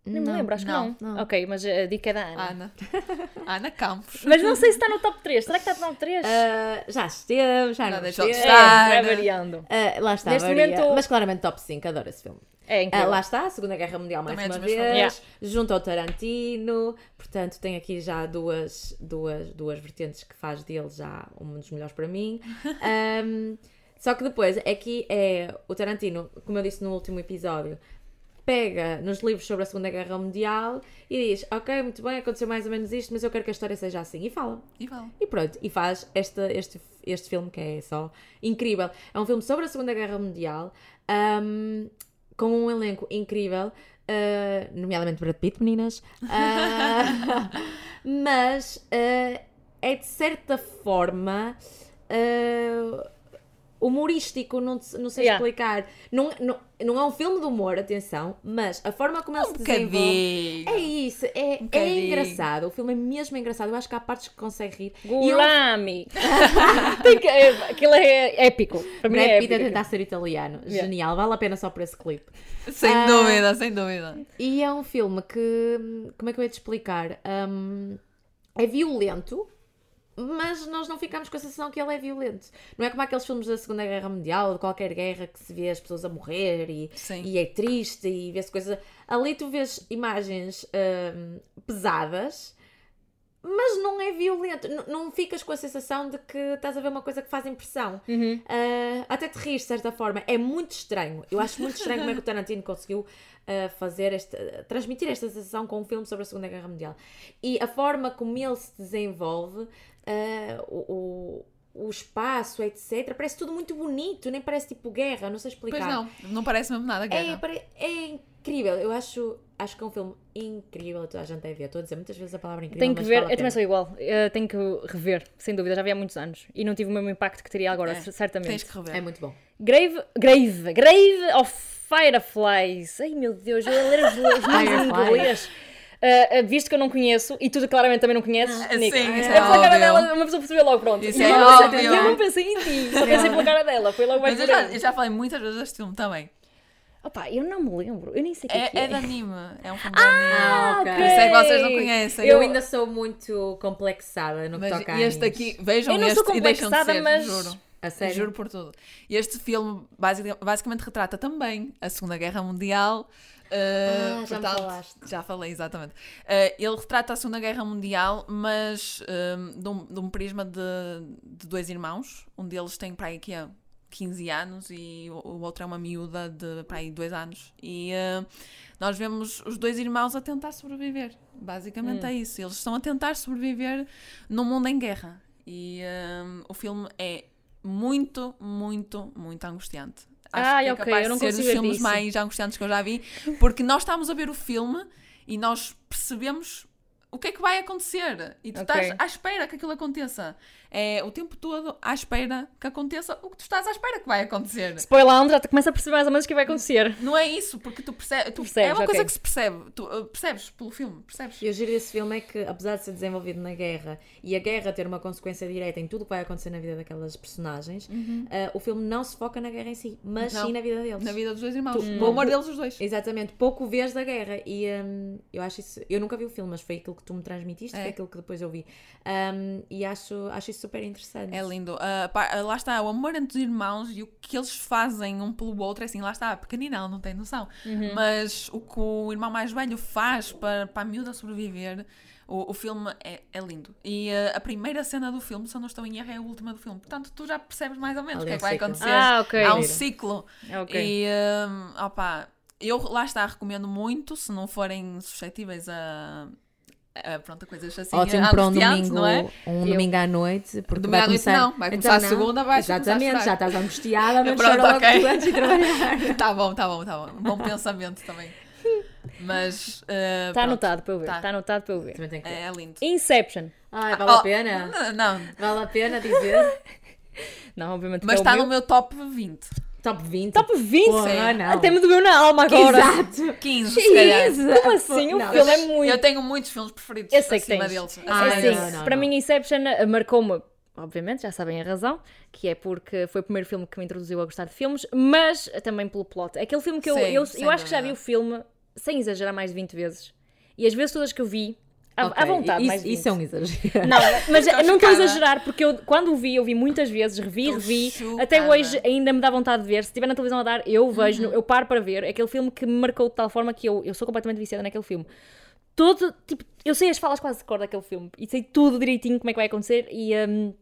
Nem me Não, lembro, acho não, que não. não. Ok, mas a dica é da Ana. Ana. Ana Campos. Mas não sei se está no top 3. Será que está no top 3? Ah, já esteve, já, não deixou de esteve. estar. é, variando. Ah, lá está, Neste varia. momento- mas claramente top 5, adoro esse filme. É Ah, incrível. lá está, a Segunda Guerra Mundial mais Também é uma vez, favoritos. junto ao Tarantino, portanto tem aqui já duas, duas, duas vertentes que faz dele já um dos melhores para mim. Ahm, só que depois, aqui é o Tarantino, como eu disse no último episódio, pega nos livros sobre a Segunda Guerra Mundial e diz, ok, muito bem, aconteceu mais ou menos isto, mas eu quero que a história seja assim. E fala. E vale. E pronto, e faz este, este, este filme que é só incrível. É um filme sobre a Segunda Guerra Mundial, ahm, com um elenco incrível, ah, nomeadamente Brad Pitt, meninas. Ah, mas ah, é de certa forma. ah, humorístico, não, te- não sei Yeah. explicar. Não, não, não é um filme de humor, atenção, mas a forma como ele Um se desenvolve. É isso, é, é bocadinho. engraçado. O filme é mesmo engraçado. Eu acho que há partes que consegue rir. Eu- Gulami! Que, é, aquilo é épico. Para mim é Pitt a épico. tentar ser italiano. Yeah. Genial, vale a pena só por esse clipe. Sem Ah. dúvida, sem dúvida. E é um filme que. Como é que eu ia te explicar? Hum, é violento, mas nós não ficamos com a sensação que ele é violento. Não é como aqueles filmes da Segunda Guerra Mundial de qualquer guerra que se vê as pessoas a morrer e, e é triste e vê-se coisas. Ali tu vês imagens hum, pesadas, mas não é violento. N- não ficas com a sensação de que estás a ver uma coisa que faz impressão. Ah, até te rires de certa forma. É muito estranho. Eu acho muito estranho como é que o Tarantino conseguiu ah, fazer esta, transmitir esta sensação com um filme sobre a Segunda Guerra Mundial. E a forma como ele se desenvolve, ah, o, o, o espaço, etc. Parece tudo muito bonito, nem parece tipo guerra, não sei explicar. Pois não, não parece mesmo nada É, guerra. pare- é incrível. Eu acho, acho que é um filme incrível. Toda a gente deve ver. Estou a dizer muitas vezes a palavra incrível. Tenho que mas ver, eu também sou igual. Eu tenho que rever, sem dúvida, já vi há muitos anos. E não tive o mesmo impacto que teria agora, É, certamente. Tens que rever. É muito bom. Grave, Grave, Grave of Fireflies. Ai meu Deus, eu a ler os, nomes em Fireflies. inglês. Ah, visto que eu não conheço, e tu claramente também não conheces, Ah, Nico. sim, é é pela cara dela, uma pessoa percebeu logo, pronto. Isso E é eu não pensei- óbvio. Eu não pensei em ti, só pensei pela cara dela, foi logo mais Mas eu já, eu já falei muitas vezes deste filme também. Opa, eu não me lembro, eu nem sei o que é, É, que é é. de anime. É um filme de anime. Ah, ok. ok. Isso é que vocês não conhecem. Eu ainda sou muito complexada no que Mas toca a este aqui, vejam Eu não este sou e deixam de complexada, ser, mas- juro. A sério? Juro por tudo. Este filme basic- basicamente retrata também a Segunda Guerra Mundial. uh, Ah, já portanto, falaste. Já falei, exatamente. Uh, ele retrata a Segunda Guerra Mundial, mas um, de, um, de um prisma de, de dois irmãos. Um deles tem para aí que é 15 anos e o, outro é uma miúda de para aí 2 anos. E uh, nós vemos os dois irmãos a tentar sobreviver. Basicamente Hum. é isso. Eles estão a tentar sobreviver num mundo em guerra. E um, o filme é muito, muito, muito angustiante. Acho Ai, que é ok, capaz eu não de ser dos filmes mais angustiantes que eu já vi, porque nós estamos a ver o filme e nós percebemos o que é que vai acontecer. E tu Ok. estás à espera que aquilo aconteça. É o tempo todo à espera que aconteça o que tu estás à espera que vai acontecer. Spoiler alert, já te começa a perceber mais ou menos o que vai acontecer. Não é isso, porque tu, percebes, tu Percebes, é uma ok. coisa que se percebe. Tu uh, percebes pelo filme, percebes? E o giro desse filme é que, apesar de ser desenvolvido na guerra e a guerra ter uma consequência direta em tudo o que vai acontecer na vida daquelas personagens, ah, o filme não se foca na guerra em si, mas Não. sim na vida deles. Na vida dos dois irmãos. Tu- O amor deles, os dois. Exatamente, pouco vês da guerra e hum, eu acho isso, eu nunca vi o filme, mas foi aquilo que tu me transmitiste, É. foi aquilo que depois eu vi Hum, e acho, acho isso super interessante. É lindo. Ah, pá, ah, lá está, o amor entre os irmãos e o que eles fazem um pelo outro, é assim, lá está, pequenina, ela não tem noção. Mas o que o irmão mais velho faz para, para a miúda sobreviver, o, o filme é, é lindo. E ah, a primeira cena do filme, se eu não estou em erro, é a última do filme. Portanto, tu já percebes mais ou menos o que é é que vai ciclo. acontecer. Ah, ok. Há um ciclo. Ok. E, opá, eu lá está, recomendo muito, se não forem suscetíveis a, a pronto, a coisas assim Ótimo para um domingo, não é? um Eu- domingo à noite, porque Domingo vai à noite começar... não, vai começar a segunda, vais começar a Exatamente, já estás angustiada, mas Pronto, chora logo ok. tu antes de trabalhar. Tá bom, tá bom, tá bom. Bom pensamento também. Mas. uh, Está pronto, anotado para eu ver. Tá. Está anotado para eu ver. Também tem que ver. É, é lindo. Inception. Ai, vale Oh, a pena? Não, não, Vale a pena dizer? Não, obviamente mas é está meu. no meu top 20. Top 20? Top 20? Porra, não. Até me doeu na alma agora. Exato! 15, se calhar. Jesus, como assim? O Não, filme é muito. Eu tenho muitos filmes preferidos Eu sei que acima tens. deles. Ah, É acima assim, deles. não, para não. mim Inception eh, marcou-me, obviamente, já sabem a razão, que é porque foi o primeiro filme que me introduziu a gostar de filmes, mas também pelo plot. É Aquele filme que eu, Sim, eu, sem eu acho que já vi dúvida. o filme, sem exagerar, mais de 20 vezes. E as vezes todas que eu vi, à, Ok, à vontade, isso, mais de 20. Isso é um exagero. Não, mas não estou a exagerar, porque eu, quando o vi, eu vi muitas vezes, revi, Estou revi. chocada. Até hoje ainda me dá vontade de ver. Se estiver na televisão a dar, eu vejo, eu paro para ver. É aquele filme que me marcou de tal forma que eu, eu sou completamente viciada naquele filme. Todo, tipo, eu sei as falas quase de cor daquele filme e sei tudo direitinho como é que vai acontecer. E hum,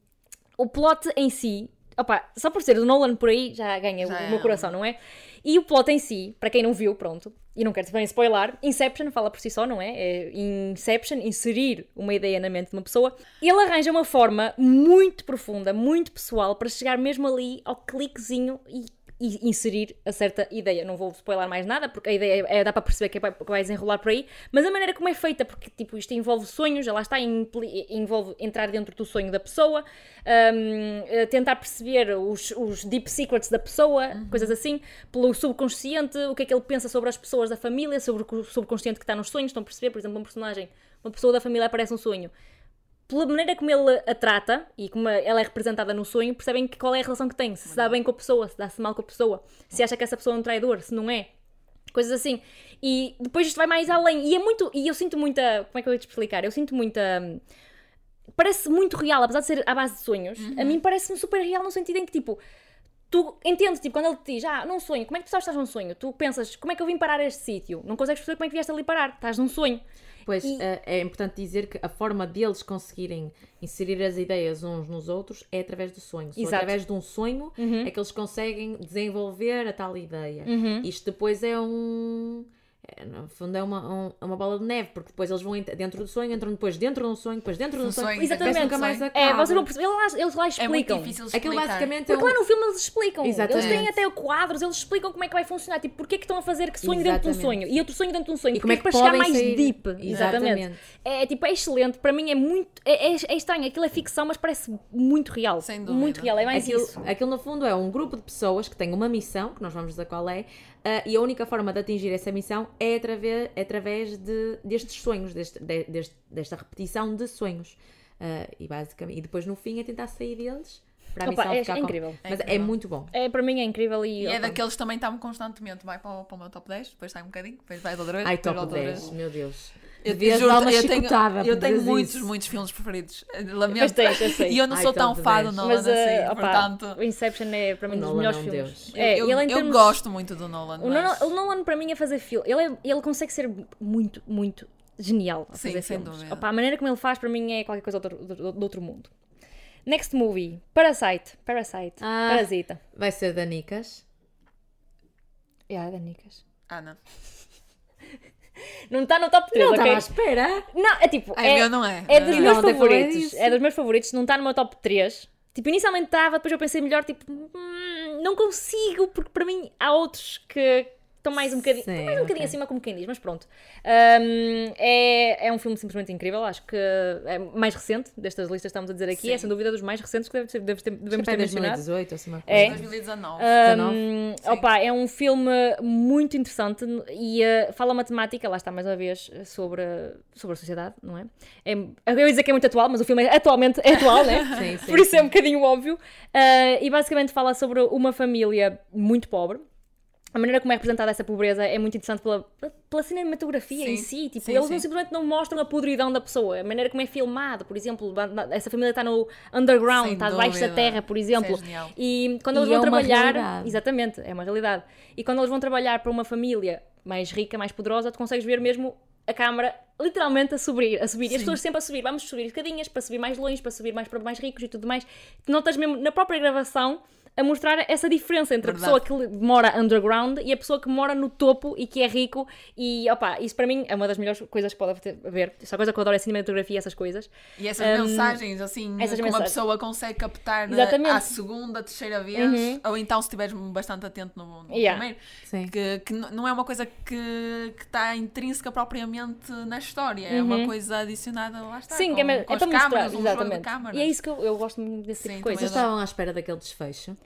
o plot em si, opa, só por ser do Nolan por aí já ganha Já o é meu um- coração, não é? E o plot em si, para quem não viu, pronto, e não quero também spoiler, Inception fala por si só, não é? é? Inception, inserir uma ideia na mente de uma pessoa. Ele arranja uma forma muito profunda, muito pessoal, para chegar mesmo ali ao cliquezinho e, e inserir a certa ideia. Não vou spoiler mais nada, porque a ideia é, dá para perceber que vai, que vai desenrolar por aí, mas a maneira como é feita, porque tipo, isto envolve sonhos, lá está, envolve entrar dentro do sonho da pessoa, hum, eh, tentar perceber os, os deep secrets da pessoa, coisas assim, pelo subconsciente, o que é que ele pensa sobre as pessoas da família, sobre o subconsciente que está nos sonhos, estão a perceber, por exemplo, um personagem, uma pessoa da família aparece um sonho. Pela maneira como ele a trata e como ela é representada no sonho, percebem que qual é a relação que tem, se se dá bem com a pessoa, se dá-se mal com a pessoa, se acha que essa pessoa é um traidor, se não é coisas assim. E depois isto vai mais além. E é muito. E eu sinto muita. Como é que eu ia te explicar? Eu sinto muita. parece muito real, apesar de ser à base de sonhos, a mim parece-me super real no sentido em que, tipo, tu entendes, tipo, quando ele te diz, ah, num sonho, como é que tu estás num sonho? Tu pensas, como é que eu vim parar a este sítio? Não consegues perceber como é que vieste ali parar, estás num sonho. Pois E- eh, é importante dizer que a forma deles conseguirem inserir as ideias uns nos outros é através do sonho. Só Exato. através de um sonho é que eles conseguem desenvolver a tal ideia. Isto depois é um. É, no fundo é uma, um- é uma bola de neve, porque depois eles vão ent- dentro do sonho, entram depois dentro de um sonho, depois dentro de um sonho. sonho, exatamente. nunca mais acaba. É, vocês vão perceber, eles lá, eles lá É muito explicam. difícil Aquilo explicar. basicamente é Porque um- lá no filme eles explicam. Exatamente. Eles têm até quadros, eles explicam como é que vai funcionar. Tipo, porque é que estão a fazer que sonho dentro de um Exatamente. sonho e outro sonho dentro de um sonho. E como é que para chegar mais sair- deep. Exatamente. É tipo, é excelente. Para mim é muito. É, é, é estranho. Aquilo é ficção, mas parece muito real. Sem dúvida. Muito real. É mais Aquilo, isso. aquilo, no fundo, é um grupo de pessoas que têm uma missão, que nós vamos dizer qual é, ah, e a única forma de atingir essa missão é através, é através de, destes sonhos, deste, de- deste- desta repetição de sonhos. Ah, e, basicamente, e depois, no fim, é tentar sair deles para a Opa, missão é- ficar é com- incrível. Mas É é, incrível. muito bom. É, para mim é incrível e. E é daqueles que também está-me constantemente, vai para o, para o meu top 10, depois sai um bocadinho, depois vai outra vez, Ai, top outra 10, vez. meu Deus. Eu, Devias juro, dar uma eu tenho, eu tenho dizer muitos, isso. muitos filmes preferidos. Lamento. Pois tens, eu sei. E eu não Ai, sou tão fã 10. do Nolan Mas, eh, assim, opa, portanto. o Inception é para mim um dos melhores é filmes. deus. É, eu, ele eu termos- gosto muito do Nolan. O mas- Nolan, o Nolan, para mim, a fazer filme, ele, é- ele consegue ser muito, muito genial a Sim, fazer sem filmes. Opa, a maneira como ele faz, para mim, é qualquer coisa de outro, do, do outro mundo. Next movie, Parasite. Parasite. Ah. Parasita. Vai ser da Nicas. Yeah, da Nicas. Ana. Não está no top 3, Não ok? estava à espera. Não, é tipo. Ai, é, meu não é. É dos Não, meus até falei favoritos. É dos meus favoritos. Não está no meu top 3. Tipo, inicialmente estava, depois eu pensei melhor, tipo, hum, não consigo, porque para mim há outros que estão mais um bocadinho, Sim, mais um bocadinho ok. acima, como quem diz, mas pronto. Hum, é, é um filme simplesmente incrível, acho que é mais recente destas listas que estamos a dizer aqui, Sim. é sem dúvida dos mais recentes que deve ter- deve ter- devemos ter Até mencionado. 2018, ou assim uma É. coisa. 2019. Um, opa, é um filme muito interessante e uh, fala uma temática, lá está mais uma vez, sobre, sobre a sociedade, não é? é? Eu ia dizer que é muito atual, mas o filme é atualmente é atual, né? Sim, sim, Por isso é sim. um bocadinho óbvio. Uh, e basicamente fala sobre uma família muito pobre. A maneira como é representada essa pobreza é muito interessante pela, pela cinematografia em Sim. si. Tipo, Sim, eles sim. não simplesmente não mostram a podridão da pessoa. A maneira como é filmado, por exemplo, essa família está no underground, Sem está debaixo da terra, por é exemplo. genial. e quando E eles vão é uma trabalhar. realidade. Exatamente, é uma realidade. E quando eles vão trabalhar para uma família mais rica, mais poderosa, tu consegues ver mesmo a câmara literalmente a subir, a subir. E as pessoas sempre a subir. Vamos subir escadinhas para subir mais longe, para subir mais para mais ricos e tudo mais. Tu notas mesmo na própria gravação a mostrar essa diferença entre Verdade. a pessoa que mora underground e a pessoa que mora no topo e que é rico. E opa, isso para mim é uma das melhores coisas que pode ter- haver. Essa coisa que eu adoro é a cinematografia e essas coisas. E essas Um, mensagens, assim, essas que uma mensagens. pessoa consegue captar né, Exatamente. Uhum. à segunda, terceira vez, ou então se estiveres bastante atento no, no Yeah. primeiro, Sim. que, que não é uma coisa que que está intrínseca propriamente na história, é uma coisa adicionada, lá está, Uhum. Sim, com, que é, com é as para mostrar, câmaras, um jogo de exatamente. câmaras. E é isso que eu, eu gosto muito desse tipo Sim, de coisas. Vocês estavam à espera daquele desfecho?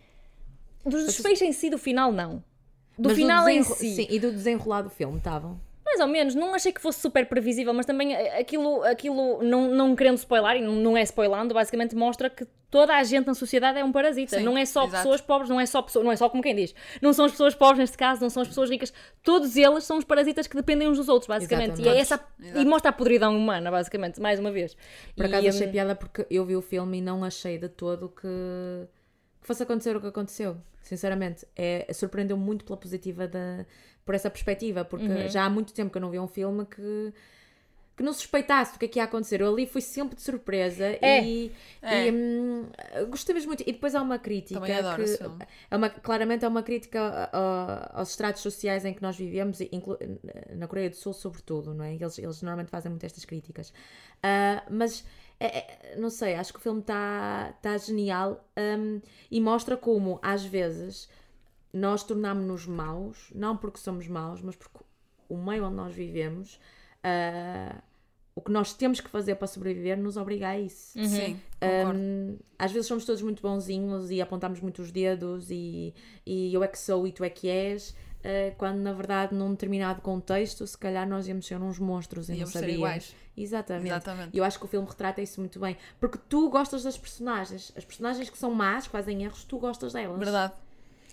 Dos desfechos em si, do final, não. Do Mas final em desenro- si. Sim, e do desenrolar do filme, estavam? Mais ou menos, não achei que fosse super previsível, mas também eh, aquilo, aquilo não, não querendo spoiler, e não, não é spoilando, basicamente mostra que toda a gente na sociedade é um parasita. Sim, não é só exato. pessoas pobres, não é só pessoas, não é só como quem diz. Não são as pessoas pobres neste caso, não são as pessoas ricas. Todos eles são os parasitas que dependem uns dos outros, basicamente. E, é essa, Exato. e mostra a podridão humana, basicamente, mais uma vez. Por E, acaso hum, achei piada porque eu vi o filme e não achei de todo que, que fosse acontecer o que aconteceu. Sinceramente, é, surpreendeu-me muito pela positiva da, por essa perspectiva, porque Uhum. já há muito tempo que eu não vi um filme que, que não suspeitasse do que é que ia acontecer. Eu ali fui sempre de surpresa É. e, É. e, hum, gostei mesmo muito. E depois há uma crítica Também adoro que é uma, claramente é uma crítica aos estratos sociais em que nós vivemos, na Coreia do Sul, sobretudo, não é? Eles, eles normalmente fazem muito estas críticas. Ah, mas, é- é- não sei, acho que o filme está tá genial hum, e mostra como, às vezes, nós tornamos-nos maus, não porque somos maus, mas porque o meio onde nós vivemos, ah, o que nós temos que fazer para sobreviver, nos obriga a isso. Sim, concordo. Hum, às vezes somos todos muito bonzinhos e apontamos muito os dedos e, e eu é que sou e tu é que és, quando na verdade num determinado contexto se calhar nós íamos ser uns monstros e Íamos não ser sabíamos. iguais. Exatamente. Exatamente. E eu acho que o filme retrata isso muito bem. Porque tu gostas das personagens. As personagens que são más, que fazem erros, tu gostas delas. Verdade.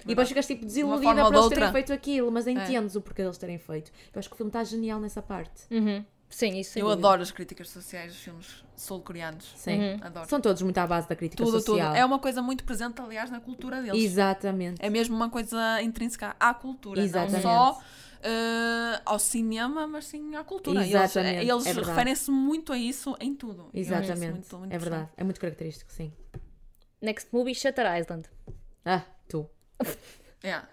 E depois ficas tipo desiludida por eles terem feito aquilo, mas entendes o porquê deles terem feito. Eu acho que o filme está genial nessa parte. Uhum. Sim, isso Eu adoro as críticas sociais dos filmes sul-coreanos. Sim. Adoro. São todos muito à base da crítica Tudo, tudo. social. É uma coisa muito presente, aliás, na cultura deles. Exatamente. É mesmo uma coisa intrínseca à cultura, Exatamente. não só eh, ao cinema, mas sim à cultura. Eles- Exatamente, Eles, é verdade. referem-se muito a isso em tudo. Exatamente. muito- muito é verdade. É muito característico, sim. Next movie, Shutter Island. Ah, tu. Yeah.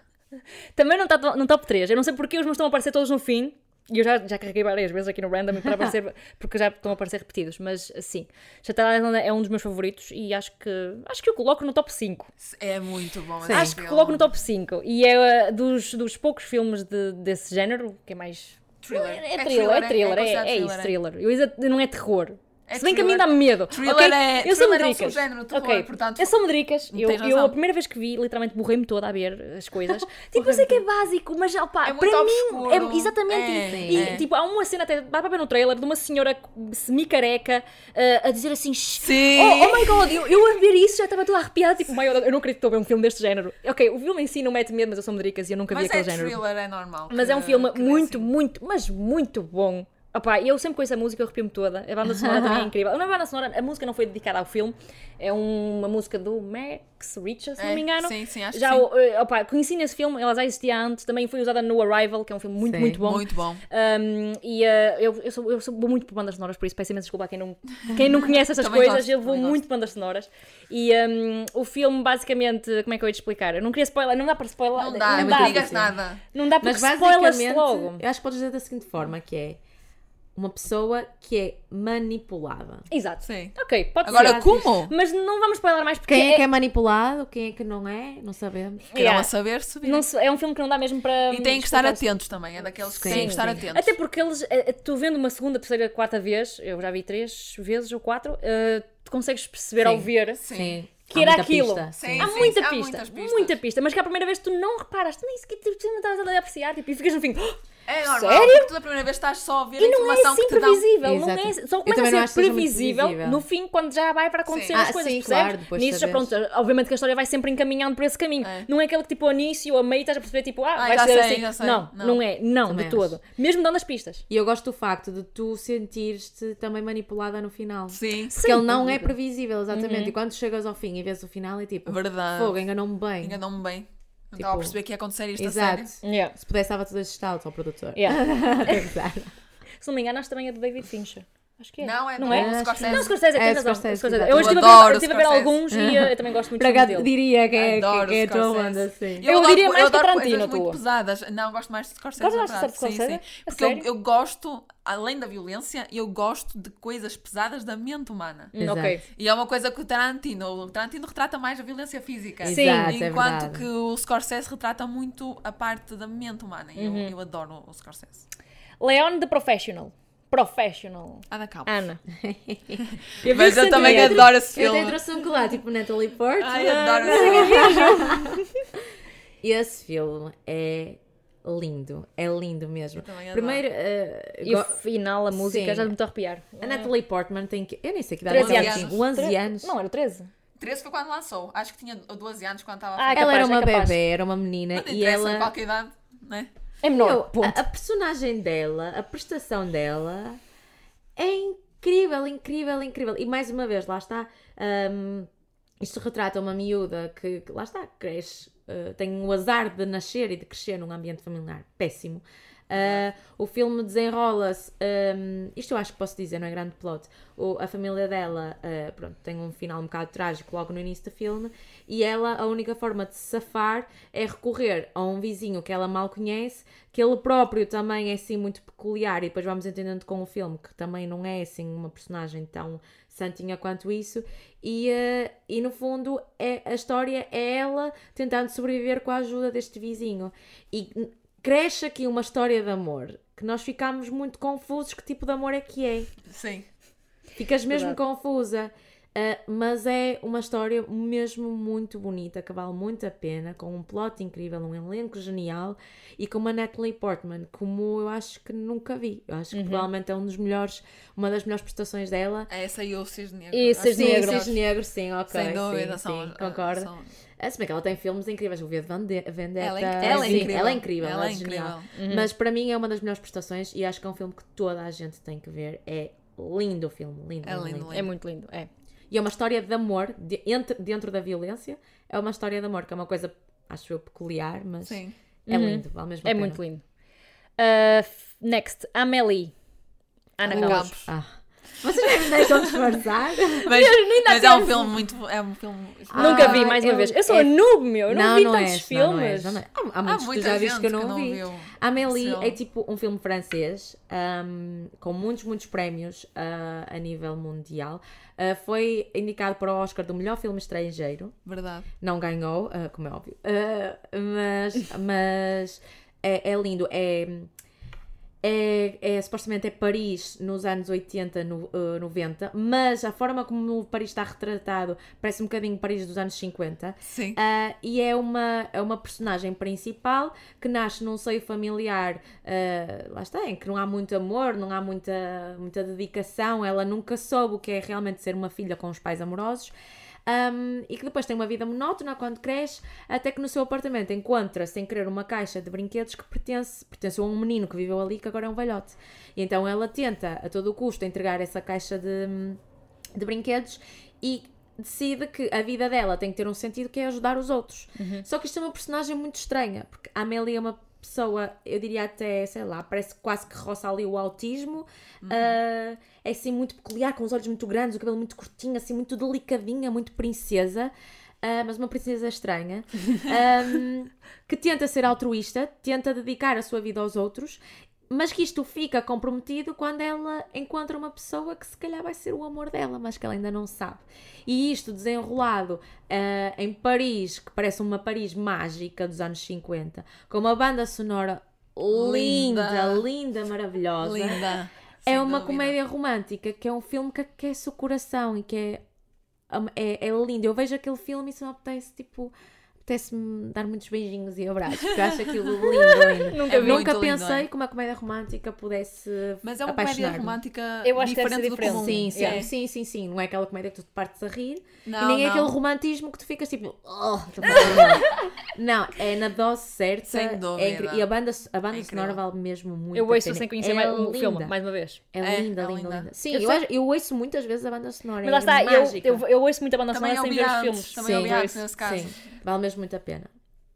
Também não está no top 3. Eu não sei porque os meus estão a aparecer todos no fim. E eu já, já carreguei várias vezes aqui no random para aparecer, porque já estão a aparecer repetidos. Mas sim, Shutter Island é um dos meus favoritos e acho que acho que eu coloco no top 5. É muito bom. esse Acho que coloco no top 5. E é uh, dos, dos poucos filmes de- desse género, que é mais. Thriller. É thriller, é thriller, é, considerado é isso, thriller. Eu ia dizer, não é terror. É Se bem que a mim thriller. dá-me medo. Thriller ok? é- eu sou thriller é um medricas. subgénero de terror, Ok, portanto- Eu sou medricas. Eu, eu a primeira vez que vi, literalmente borrei-me toda a ver as coisas. tipo, eu sei que é básico, mas opá, É para obscuro. mim. É, exatamente. É, e é. tipo, há uma cena até, dá para ver no trailer, de uma senhora semi-careca uh, a dizer assim: "Shh, Sim. Oh, oh my god, eu, eu a ver isso já estava toda arrepiada. Tipo, "My God, eu não acredito que estou a ver um filme deste género. Ok, o filme em si não mete medo, mas eu sou medricas e eu nunca vi Mas é aquele género. thriller, é normal. Mas é um filme muito, assim. muito, mas muito bom. Opá, eu sempre com essa música eu arrepio-me toda. A banda sonora também é incrível. Não é a banda sonora, a música não foi dedicada ao filme. É uma música do Max Richter, se não É, me engano. sim, sim, acho que já, sim. o- eh, opá, conheci nesse filme, ela já existia antes. Também foi usada no Arrival, que é um filme muito, Sim, muito bom. Muito bom. Um, e eh, eu, eu, sou, eu sou vou muito por bandas sonoras, por isso peço imensa desculpa a quem não, quem não conhece essas coisas. gosto, eu vou muito por bandas sonoras. E um, o filme, basicamente, como é que eu ia te explicar? Eu não queria spoiler, não dá para spoiler. Não dá, é não, muito digas nada. Não dá Mas spoilers basicamente, logo. eu acho que podes dizer da seguinte forma, que é uma pessoa que é manipulada. Exato. Sim. Ok, pode Agora, ser. como? Mas não vamos spoiler mais porque Quem é que é manipulado, quem é que não é, não sabemos. Queiram Yeah. a saber subir. não se- é um filme que não dá mesmo para. E têm que estar atentos também. É daqueles que Sim, têm que estar sim. atentos. Até porque eles, eh, eh, tu vendo uma segunda, terceira, quarta vez, eu já vi três vezes ou quatro, tu consegues perceber ao Sim. ver Sim. que Há era muita aquilo. pista, Sim. Há muita há pista, muitas pistas. muita pista, mas que à primeira vez tu não reparas, tu nem sequer tu, tu não estás a apreciar tipo, e ficas no fim. "Oh, É normal, Sério? porque tu da primeira vez estás só a ver a E não é informação assim que te dão. previsível, não Exato. é, só começa a ser previsível previsível. no fim, quando já vai para acontecer Sim. as Ah, coisas, sim, percebes? claro, depois Nisso já pronto, obviamente que a história vai sempre encaminhando por esse caminho. É. Não é aquele que tipo ao início, a meio estás a perceber tipo, ah, Ah, vai já ser sei, assim. já sei. Não, Não. não, é, não, Também de todo. Mesmo dando as pistas. E eu gosto do facto de tu sentir-te também manipulada no final. Sim, Porque ele não é dúvida. previsível, exatamente. E quando chegas ao fim e vês o final, é tipo, verdade. fogo, enganou-me bem. Enganou-me bem. Não Tipo, estava a perceber que ia acontecer isto a Exato. sério. Yeah. Se pudesse, estava tudo assustado ao produtor. Yeah. Exato. Se não me engano, acho também é do David Fincher. Acho que é. Não, é não do é? Scorsese. Não, Scorsese, É. Scorsese, Scorsese. Eu Eu estive a ver, estive a ver alguns e eh, eu também gosto muito Por filmes acaso dele. diria que é, Adoro que é a tua onda, assim. Eu adoro- diria mais que adoro Tarantino, coisas muito pesadas. Não, gosto mais de Scorsese. Gostas na mais de. Scorsese? Sim, sim. Porque eu, eu gosto, além da violência, eu gosto de coisas pesadas da mente humana. Hum, Exato. Ok. E é uma coisa que o Tarantino, o Tarantino retrata mais a violência física. Sim. Exato, é Enquanto verdade. que o Scorsese retrata muito a parte da mente humana. E Uhum. eu, eu adoro o Scorsese. Leon the Professional. Professional. Ana Calma. Ana. Eu Mas eu também sentimento. adoro esse Eu filme. tenho tração que lá, tipo Natalie Portman. Ai, adoro esse filme. Esse filme é lindo, é lindo mesmo. também adoro. Primeiro, eh, E o final, a música, Sim. já me estou a arrepiar. a Natalie Portman tem que. Eu nem sei que idade 13 ela anos. tinha. 11 Tre- anos. Não, era 13. 13 foi quando lançou. Acho que tinha 12 anos quando estava a Ah, é ela era uma é bebê, era uma menina Não e interessa, ela. qualquer idade, né? É menor. Meu, a, a personagem dela, a prestação dela é incrível, incrível, incrível. E mais uma vez, lá está. hum, isto retrata uma miúda que, que lá está, cresce, uh, tem o azar de nascer e de crescer num ambiente familiar péssimo. Uh, o filme desenrola-se. hum, isto eu acho que posso dizer, não é grande plot. O- a família dela uh, pronto, tem um final um bocado trágico logo no início do filme. E ela, a única forma de se safar é recorrer a um vizinho que ela mal conhece, que ele próprio também é assim muito peculiar. E depois vamos entendendo com o filme que também não é assim uma personagem tão santinha quanto isso. E, uh, e no fundo, é, a história é ela tentando sobreviver com a ajuda deste vizinho. E cresce aqui uma história de amor que nós ficamos muito confusos que tipo de amor é que é. Sim. Ficas mesmo Verdade. confusa. Uh, mas é uma história mesmo muito bonita, que vale muito a pena, com um plot incrível, um elenco genial e com uma Natalie Portman, como eu acho que nunca vi. Eu acho que provavelmente é um dos melhores, uma das melhores prestações dela. É essa e o Cisne Negro. E Cisne Negro. Cisne Negro, sim, ok. Sem dúvida, sim, são, sim, concordo. são- Ah, Se bem que ela tem filmes incríveis, o V de Vendetta. Ela é, ela é sim, incrível. ela é incrível, ela, Ela é é genial. incrível. Mas para mim é uma das melhores prestações e acho que é um filme que toda a gente tem que ver. É lindo o filme, lindo. É lindo. lindo. É muito lindo, é. E é uma história de amor, de- entre- dentro da violência, é uma história de amor, que é uma coisa, acho eu, peculiar, mas Sim. é lindo, ao mesmo É tempo. muito lindo. Uh, next, Amélie. Ana. Campos. Ah. Vocês nem me deixam disfarçar? Mas, mas é um filme muito. É um filme. Nunca Ah, vi, mais uma vez. Eu sou é- noob, meu. Eu não, vi tantos és, filmes. Não, não és, não é. Há, há muitos que tu muita já viste que eu não, que não vi. viu. Amélie Sim. é tipo um filme francês ahm, com muitos, muitos prémios ah, a nível mundial. Ah, foi indicado para o Oscar do melhor filme estrangeiro. Verdade. Não ganhou, ah, como é óbvio. Mas mas é, é lindo. É, é, é- supostamente é Paris nos anos 80, no, ah, 90, mas a forma como o Paris está retratado parece um bocadinho Paris dos anos 50. Sim. Ah, e é uma, é uma personagem principal que nasce num seio familiar, ah, lá está, em que não há muito amor, não há muita, muita dedicação, ela nunca soube o que é realmente ser uma filha com os pais amorosos. Ahm, e que depois tem uma vida monótona quando cresce, até que no seu apartamento encontra, sem querer, uma caixa de brinquedos que pertence, pertence a um menino que viveu ali, que agora é um velhote. E então ela tenta, a todo o custo, entregar essa caixa de, de brinquedos e decide que a vida dela tem que ter um sentido que é ajudar os outros. Só que isto é uma personagem muito estranha, porque a Amélia é uma pessoa, eu diria até, sei lá, parece quase que roça ali o autismo. Ah, é assim muito peculiar, com os olhos muito grandes, o cabelo muito curtinho, assim muito delicadinha, muito princesa. ah, mas uma princesa estranha, ahm, que tenta ser altruísta, tenta dedicar a sua vida aos outros mas que isto fica comprometido quando ela encontra uma pessoa que se calhar vai ser o amor dela, mas que ela ainda não sabe. E isto desenrolado ah, em Paris, que parece uma Paris mágica dos anos 50, com uma banda sonora linda, Linda. linda, maravilhosa. Linda. É uma dúvida. comédia romântica, que é um filme que aquece o coração e que é, é, é lindo. Eu vejo aquele filme e só me apetece, tipo, apetece-me dar muitos beijinhos e abraços, porque eu acho aquilo lindo, lindo. Nunca vi. Nunca lindo, pensei é? que uma comédia romântica pudesse Mas é uma comédia romântica Eu acho que deve ser diferente do diferente. comum. Sim, sim, É. sim, sim, sim. Não é aquela comédia que tu te partes a rir. Não, e nem é aquele romantismo que tu ficas tipo. "Oh, tô mal." não, é na dose certa. Sem é dúvida. incri- e a banda, a banda É sonora vale mesmo muito. Eu ouço sem conhecer é mais o filme, mais uma vez. É É, linda, é linda, linda. linda. Sim, Eu eu, acho- eu ouço muitas vezes a banda sonora. Mas lá é está, eu, eu, eu ouço muito a banda sonora sem ver os filmes. também Sim, ouvi nesse caso. Sim, vale mesmo muito a pena.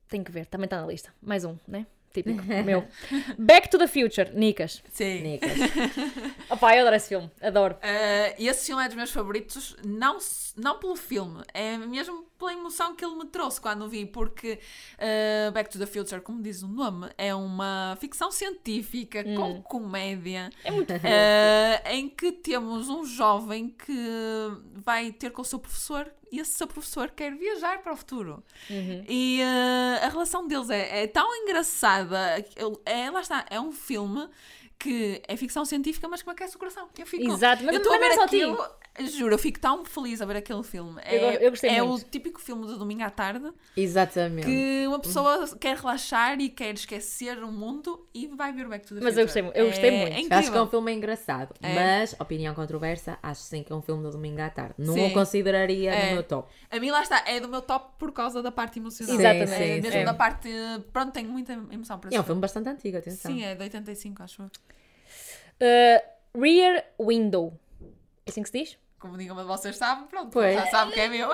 Tenho que ver, também está na lista. Mais um, né? Típico, meu. Back to the Future, Nicas. Sim. Nicas. Opá, eu adoro esse filme, adoro. Uh, e esse filme é dos meus favoritos, não, não pelo filme, é mesmo pela emoção que ele me trouxe quando o vi, porque uh, Back to the Future, como diz o nome, é uma ficção científica com comédia, É muito uh, em que temos um jovem que vai ter com o seu professor e esse seu professor quer viajar para o futuro. E uh, a relação deles é, é tão engraçada, é, lá está, é um filme que é ficção científica, mas que me aquece o coração. Eu fico, Exato, mas eu estou a ver aquilo, juro, eu fico tão feliz a ver aquele filme. É, Eu go- eu gostei é muito. o típico filme de domingo à tarde Exatamente. que uma pessoa quer relaxar e quer esquecer o mundo e vai ver o Back to the Mas eu gostei eu gostei É muito. Eu acho que é um filme engraçado, É. mas, opinião controversa, acho sim que é um filme do domingo à tarde. Não Sim. o consideraria É. no meu top. A mim lá está, é do meu top por causa da parte emocional. Sim, Exatamente. sim, É, mesmo sim. da parte. Pronto, tenho muita emoção para É um filme bastante antigo, atenção. Sim, é de 85, acho eu. Uh, Rear Window. É assim que se diz? Como digam, mas vocês sabem, pronto, Pois. já sabem que é meu.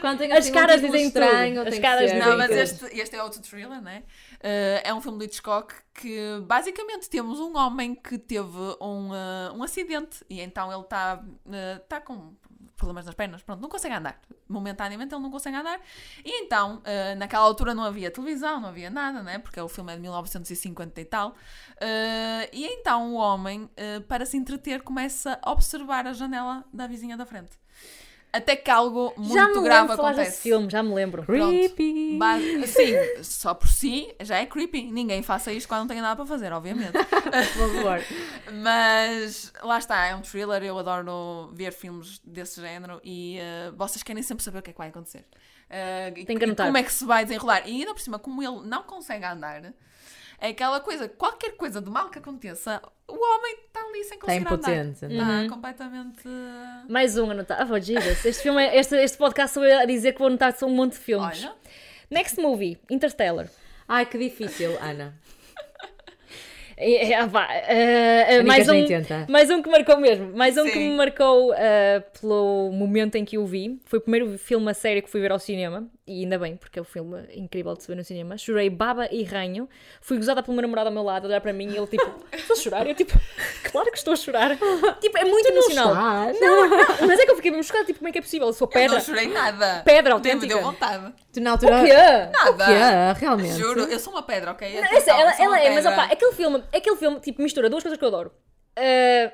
Quando As assim caras dizem estranho, As caras Não, mas este, este é outro thriller, né? Uh, é um filme de Hitchcock que basicamente temos um homem que teve um, uh, um acidente e então ele está uh, tá com problemas nas pernas, pronto, não consegue andar. Momentaneamente ele não consegue andar. E então, uh, naquela altura não havia televisão, não havia nada, né? Porque o filme é de 1950 e tal. Uh, e então o homem, uh, para se entreter, começa a observar a janela da vizinha da frente. Até que algo muito já me lembro grave falar acontece. desse filme, já me lembro. Creepy. Ba- Sim, só por si já é creepy. Ninguém faça isto quando não tenha nada para fazer, obviamente. Por favor. Mas lá está, é um thriller. Eu adoro ver filmes desse género e eh, vocês querem sempre saber o que é que vai acontecer. Eh, e- Tem que anotar. como é que se vai desenrolar. E ainda por cima, como ele não consegue andar, é aquela coisa, qualquer coisa de mal que aconteça, o homem está ali sem Está conseguir impotente. andar. não é? Está completamente. Mais um anotado. Oh, Jesus. Este, filme é- este, este podcast sou eu a dizer que vou anotar só um monte de filmes. Olha, Next movie, Interstellar. Ai, que difícil, Ana. É, é, vá, eh, eh, mais, um, mais um que marcou mesmo. Mais um que Sim. me marcou eh, pelo momento em que o vi. Foi o primeiro filme a sério que fui ver ao cinema. E ainda bem, porque é um filme incrível de se ver no cinema. Chorei baba e ranho. Fui gozada pelo meu namorado ao meu lado, a olhar para mim e ele tipo, estou a chorar? Eu tipo, claro que estou a chorar. tipo, é muito emocional. Estás? Não, mas é que eu fiquei mesmo chocada, tipo, como é que é possível? Eu sou eu pedra. não chorei nada. Pedra Nem me autêntica. deu vontade. Tu na altura. O quê? Nada. O quê? Realmente? Juro, eu sou uma pedra, ok? Não, essa- ela, eu ela é, mas opá, aquele filme, aquele filme tipo, mistura duas coisas que eu adoro. Ah,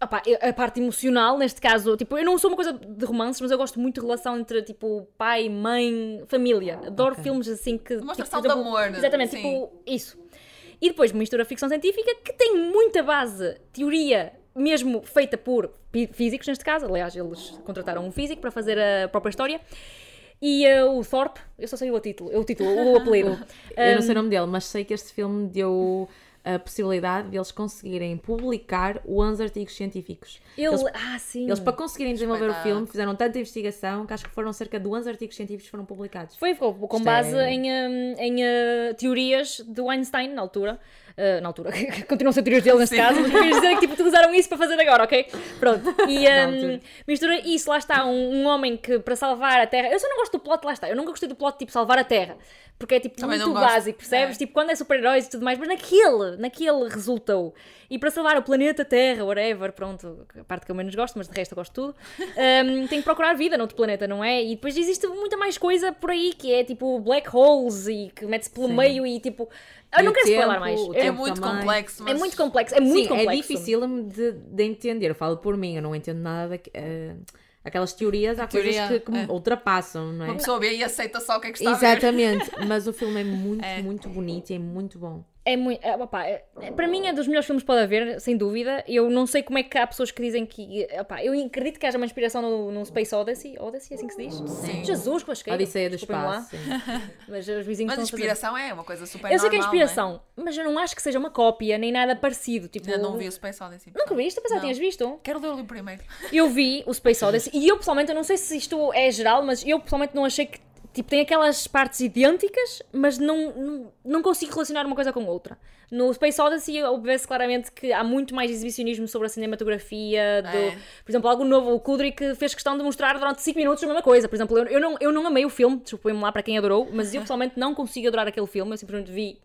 ah, opá, eu- a parte emocional, neste caso, tipo, eu não sou uma coisa de romances, mas eu gosto muito de relação entre tipo pai, mãe, família. Adoro Ok. filmes assim que. Demonstração tipo, de tipo, amor, Exatamente, sim. tipo, isso. E depois mistura ficção científica que tem muita base, teoria, mesmo feita por físicos, neste caso. Aliás, eles contrataram um físico para fazer a própria história. E ah, o Thorpe, eu só sei o título, o título, o apelido. Eu não sei o nome dele, mas sei que este filme deu a possibilidade de eles conseguirem publicar 11 artigos científicos. Ele, Eles, ah, sim. eles, para conseguirem desenvolver o filme, fizeram tanta investigação que acho que foram cerca de 11 artigos científicos que foram publicados. Foi com, com base é- em, hum, em uh, teorias do Einstein na altura. Uh, na altura, continuam a ser teorias dele neste Sim. caso, mas queria dizer que tipo, usaram isso para fazer agora, ok? Pronto. E um, mistura isso, lá está, um, um homem que para salvar a Terra. Eu só não gosto do plot, lá está. Eu nunca gostei do plot tipo salvar a Terra. Porque é tipo Também muito básico, percebes? É. Tipo, quando é super-heróis e tudo mais, mas naquele, naquele resultou. E para salvar o planeta Terra, whatever, pronto, a parte que eu menos gosto, mas de resto eu gosto de tudo, um, tem que procurar vida noutro planeta, não é? E depois existe muita mais coisa por aí, que é tipo black holes e que mete-se pelo Sim. meio e tipo. Eu não quero spoiler tempo, mais. o Eu- É muito também. complexo, mas... É muito complexo, é muito Sim, complexo. é difícil de, de entender. Eu falo por mim, eu não entendo nada. Da, eh, aquelas teorias, há Teoria, coisas que, que é. ultrapassam, não é? Uma pessoa vê e aceita só o que é que está a ver. Exatamente, mas o filme é muito, É. muito bonito e é muito bom. É muito. É, opá, é- é- para mim é dos melhores filmes que pode haver, sem dúvida. Eu não sei como é que há pessoas que dizem que. opá, eu acredito que haja uma inspiração no, no Space Odyssey. Odyssey, é assim que se diz? Sim. Jesus, com a esquerda. Odisseia do. Espaço. Mas os vizinhos Mas a fazer. inspiração é uma coisa super Eu sei que é inspiração, mas eu não acho que seja uma cópia, nem nada parecido. Tipo, Ainda não vi o Space Odyssey. Nunca viste? Eu que Não. tinhas visto. Quero ler o primeiro. Eu vi o Space Odyssey e eu pessoalmente, eu não sei se isto é geral, mas eu pessoalmente não achei que. Tipo, tem aquelas partes idênticas, mas não, não, não consigo relacionar uma coisa com outra. No Space Odyssey vê-se claramente que há muito mais exibicionismo sobre a cinematografia. Do, É. Por exemplo, algo novo. O Kubrick fez questão de mostrar durante 5 minutos a mesma coisa. Por exemplo, eu, eu, não, eu não amei o filme, desculpem-me lá para quem adorou, mas eu pessoalmente não consigo adorar aquele filme. Eu simplesmente vi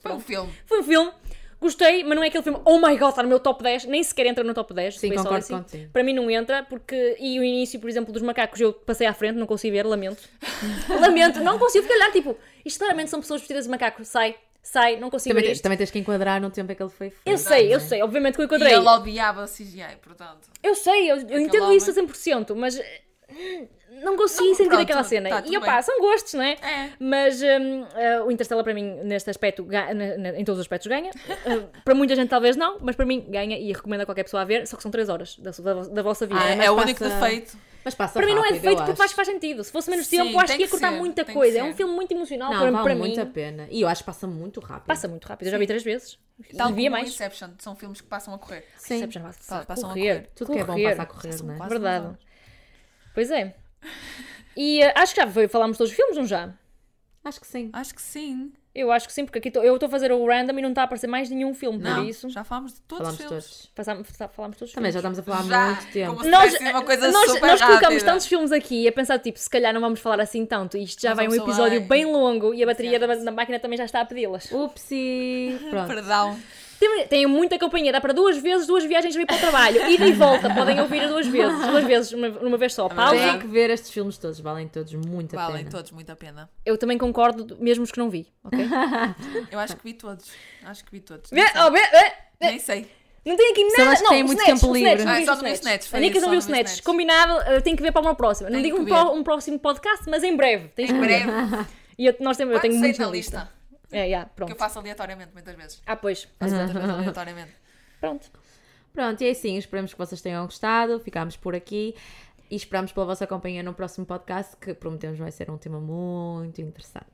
Foi um filme. foi um filme, gostei, mas não é aquele filme, oh my god, está no meu top 10, nem sequer entra no top 10. Sim, concordo contigo. Para mim não entra, porque. E o início, por exemplo, dos macacos eu passei à frente, não consigo ver, lamento. lamento, não consigo ficar a olhar, tipo, isto claramente são pessoas vestidas de macaco, sai, sai, não consigo Também, ver tens, isto. também tens que enquadrar no tempo em que ele foi feito. Eu sei, eu é? sei, obviamente que eu E encontrei. ele odiava a CGI, portanto. Eu sei, eu, eu entendo homem. isso a 100%, mas hum, não consigo Não, sentir pronto, aquela cena. tá, e opá, bem. são gostos, não é? É. Mas hum, eh, o Interstellar para mim, neste aspecto, ga- na- na- em todos os aspectos ganha. Eh, para muita gente talvez não, mas para mim ganha e recomendo a qualquer pessoa a ver, só que são 3 horas da, da, da vossa vida. Ah, É, é o passa- único defeito. Mas passa para mim não é rápido, defeito porque que faz sentido. Se fosse menos Sim, tempo, acho que ia cortar ser, muita coisa. É um filme muito emocional Não, para, vale para muito mim. a pena. E eu acho que passa muito rápido. Passa muito rápido, eu já vi três vezes. Tal Devia como mais. Inception. São filmes que passam a correr. Sim. Já passa- passam a correr. correr. Tudo que é bom passa a correr, não é? Verdade. Pois é. E eh, acho que já foi, falámos todos os filmes, não já? Acho que sim. Acho que sim. Eu acho que sim, porque aqui tô- eu estou a fazer o random e não está a aparecer mais nenhum filme, Não, por isso. já falámos de todos Falamos os filmes. todos. Passámos, falámos todos os Também já filmes. estamos a falar Já, há muito tempo. Nós, uma coisa nós, super nós colocamos rápida. tantos filmes aqui a pensar, tipo, se calhar não vamos falar assim tanto. Isto já Mas vai um episódio vai- bem longo e a bateria da, da máquina também já está a pedi-las. Upsi! Pronto. Perdão. Tem- Tenho muita companhia, dá para duas vezes, duas viagens para ir para o trabalho. Ida e volta, podem ouvir duas vezes. Duas vezes, uma, uma vez só. Pausa. Tem que ver estes filmes todos, valem todos muito a Valem pena. todos muito a pena. Eu também concordo, mesmo os que não vi, ok? Eu acho que vi todos. Acho que vi todos. Nem sei. Nem sei. Não tem aqui nada. Que não, têm o muito Snatch, tempo livre. Snatch, Ah, não só vi não vi o Snatch, A Nica não viu o só não vi Snatch. Snatch. Combinado, uh, tem que ver para uma próxima. Não digo um, pro- um próximo podcast, mas em breve. Tens Em breve. E eu, nós temos, eu tenho na na lista. lista. É, yeah, Que eu pronto. faço aleatoriamente, muitas vezes. Ah, pois. Faço muitas vezes aleatoriamente. Pronto. Pronto, e é assim, esperamos que vocês tenham gostado, ficámos por aqui e esperamos pela vossa companhia no próximo podcast, que prometemos vai ser um tema muito interessante.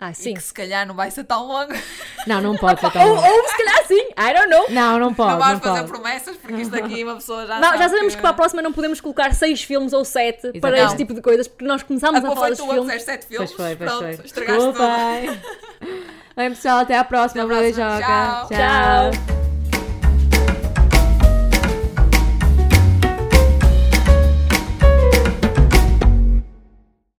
Ah, E sim. que se calhar não vai ser tão longo. Não, não pode ser tão Ou, longo. ou se calhar sim. I don't know. Não, não pode, não vamos fazer pode. promessas, porque isto aqui uma pessoa já Não, já sabemos que... para a próxima não podemos colocar seis filmes ou sete para Exato. este tipo de coisas, porque nós começámos A a, falar dos que filmes. disseste sete filmes. Pois foi, pois Pronto, foi. estragaste tudo. Desculpem. Bem, pessoal, até à próxima. Até à próxima. Beijoca. Tchau. Tchau.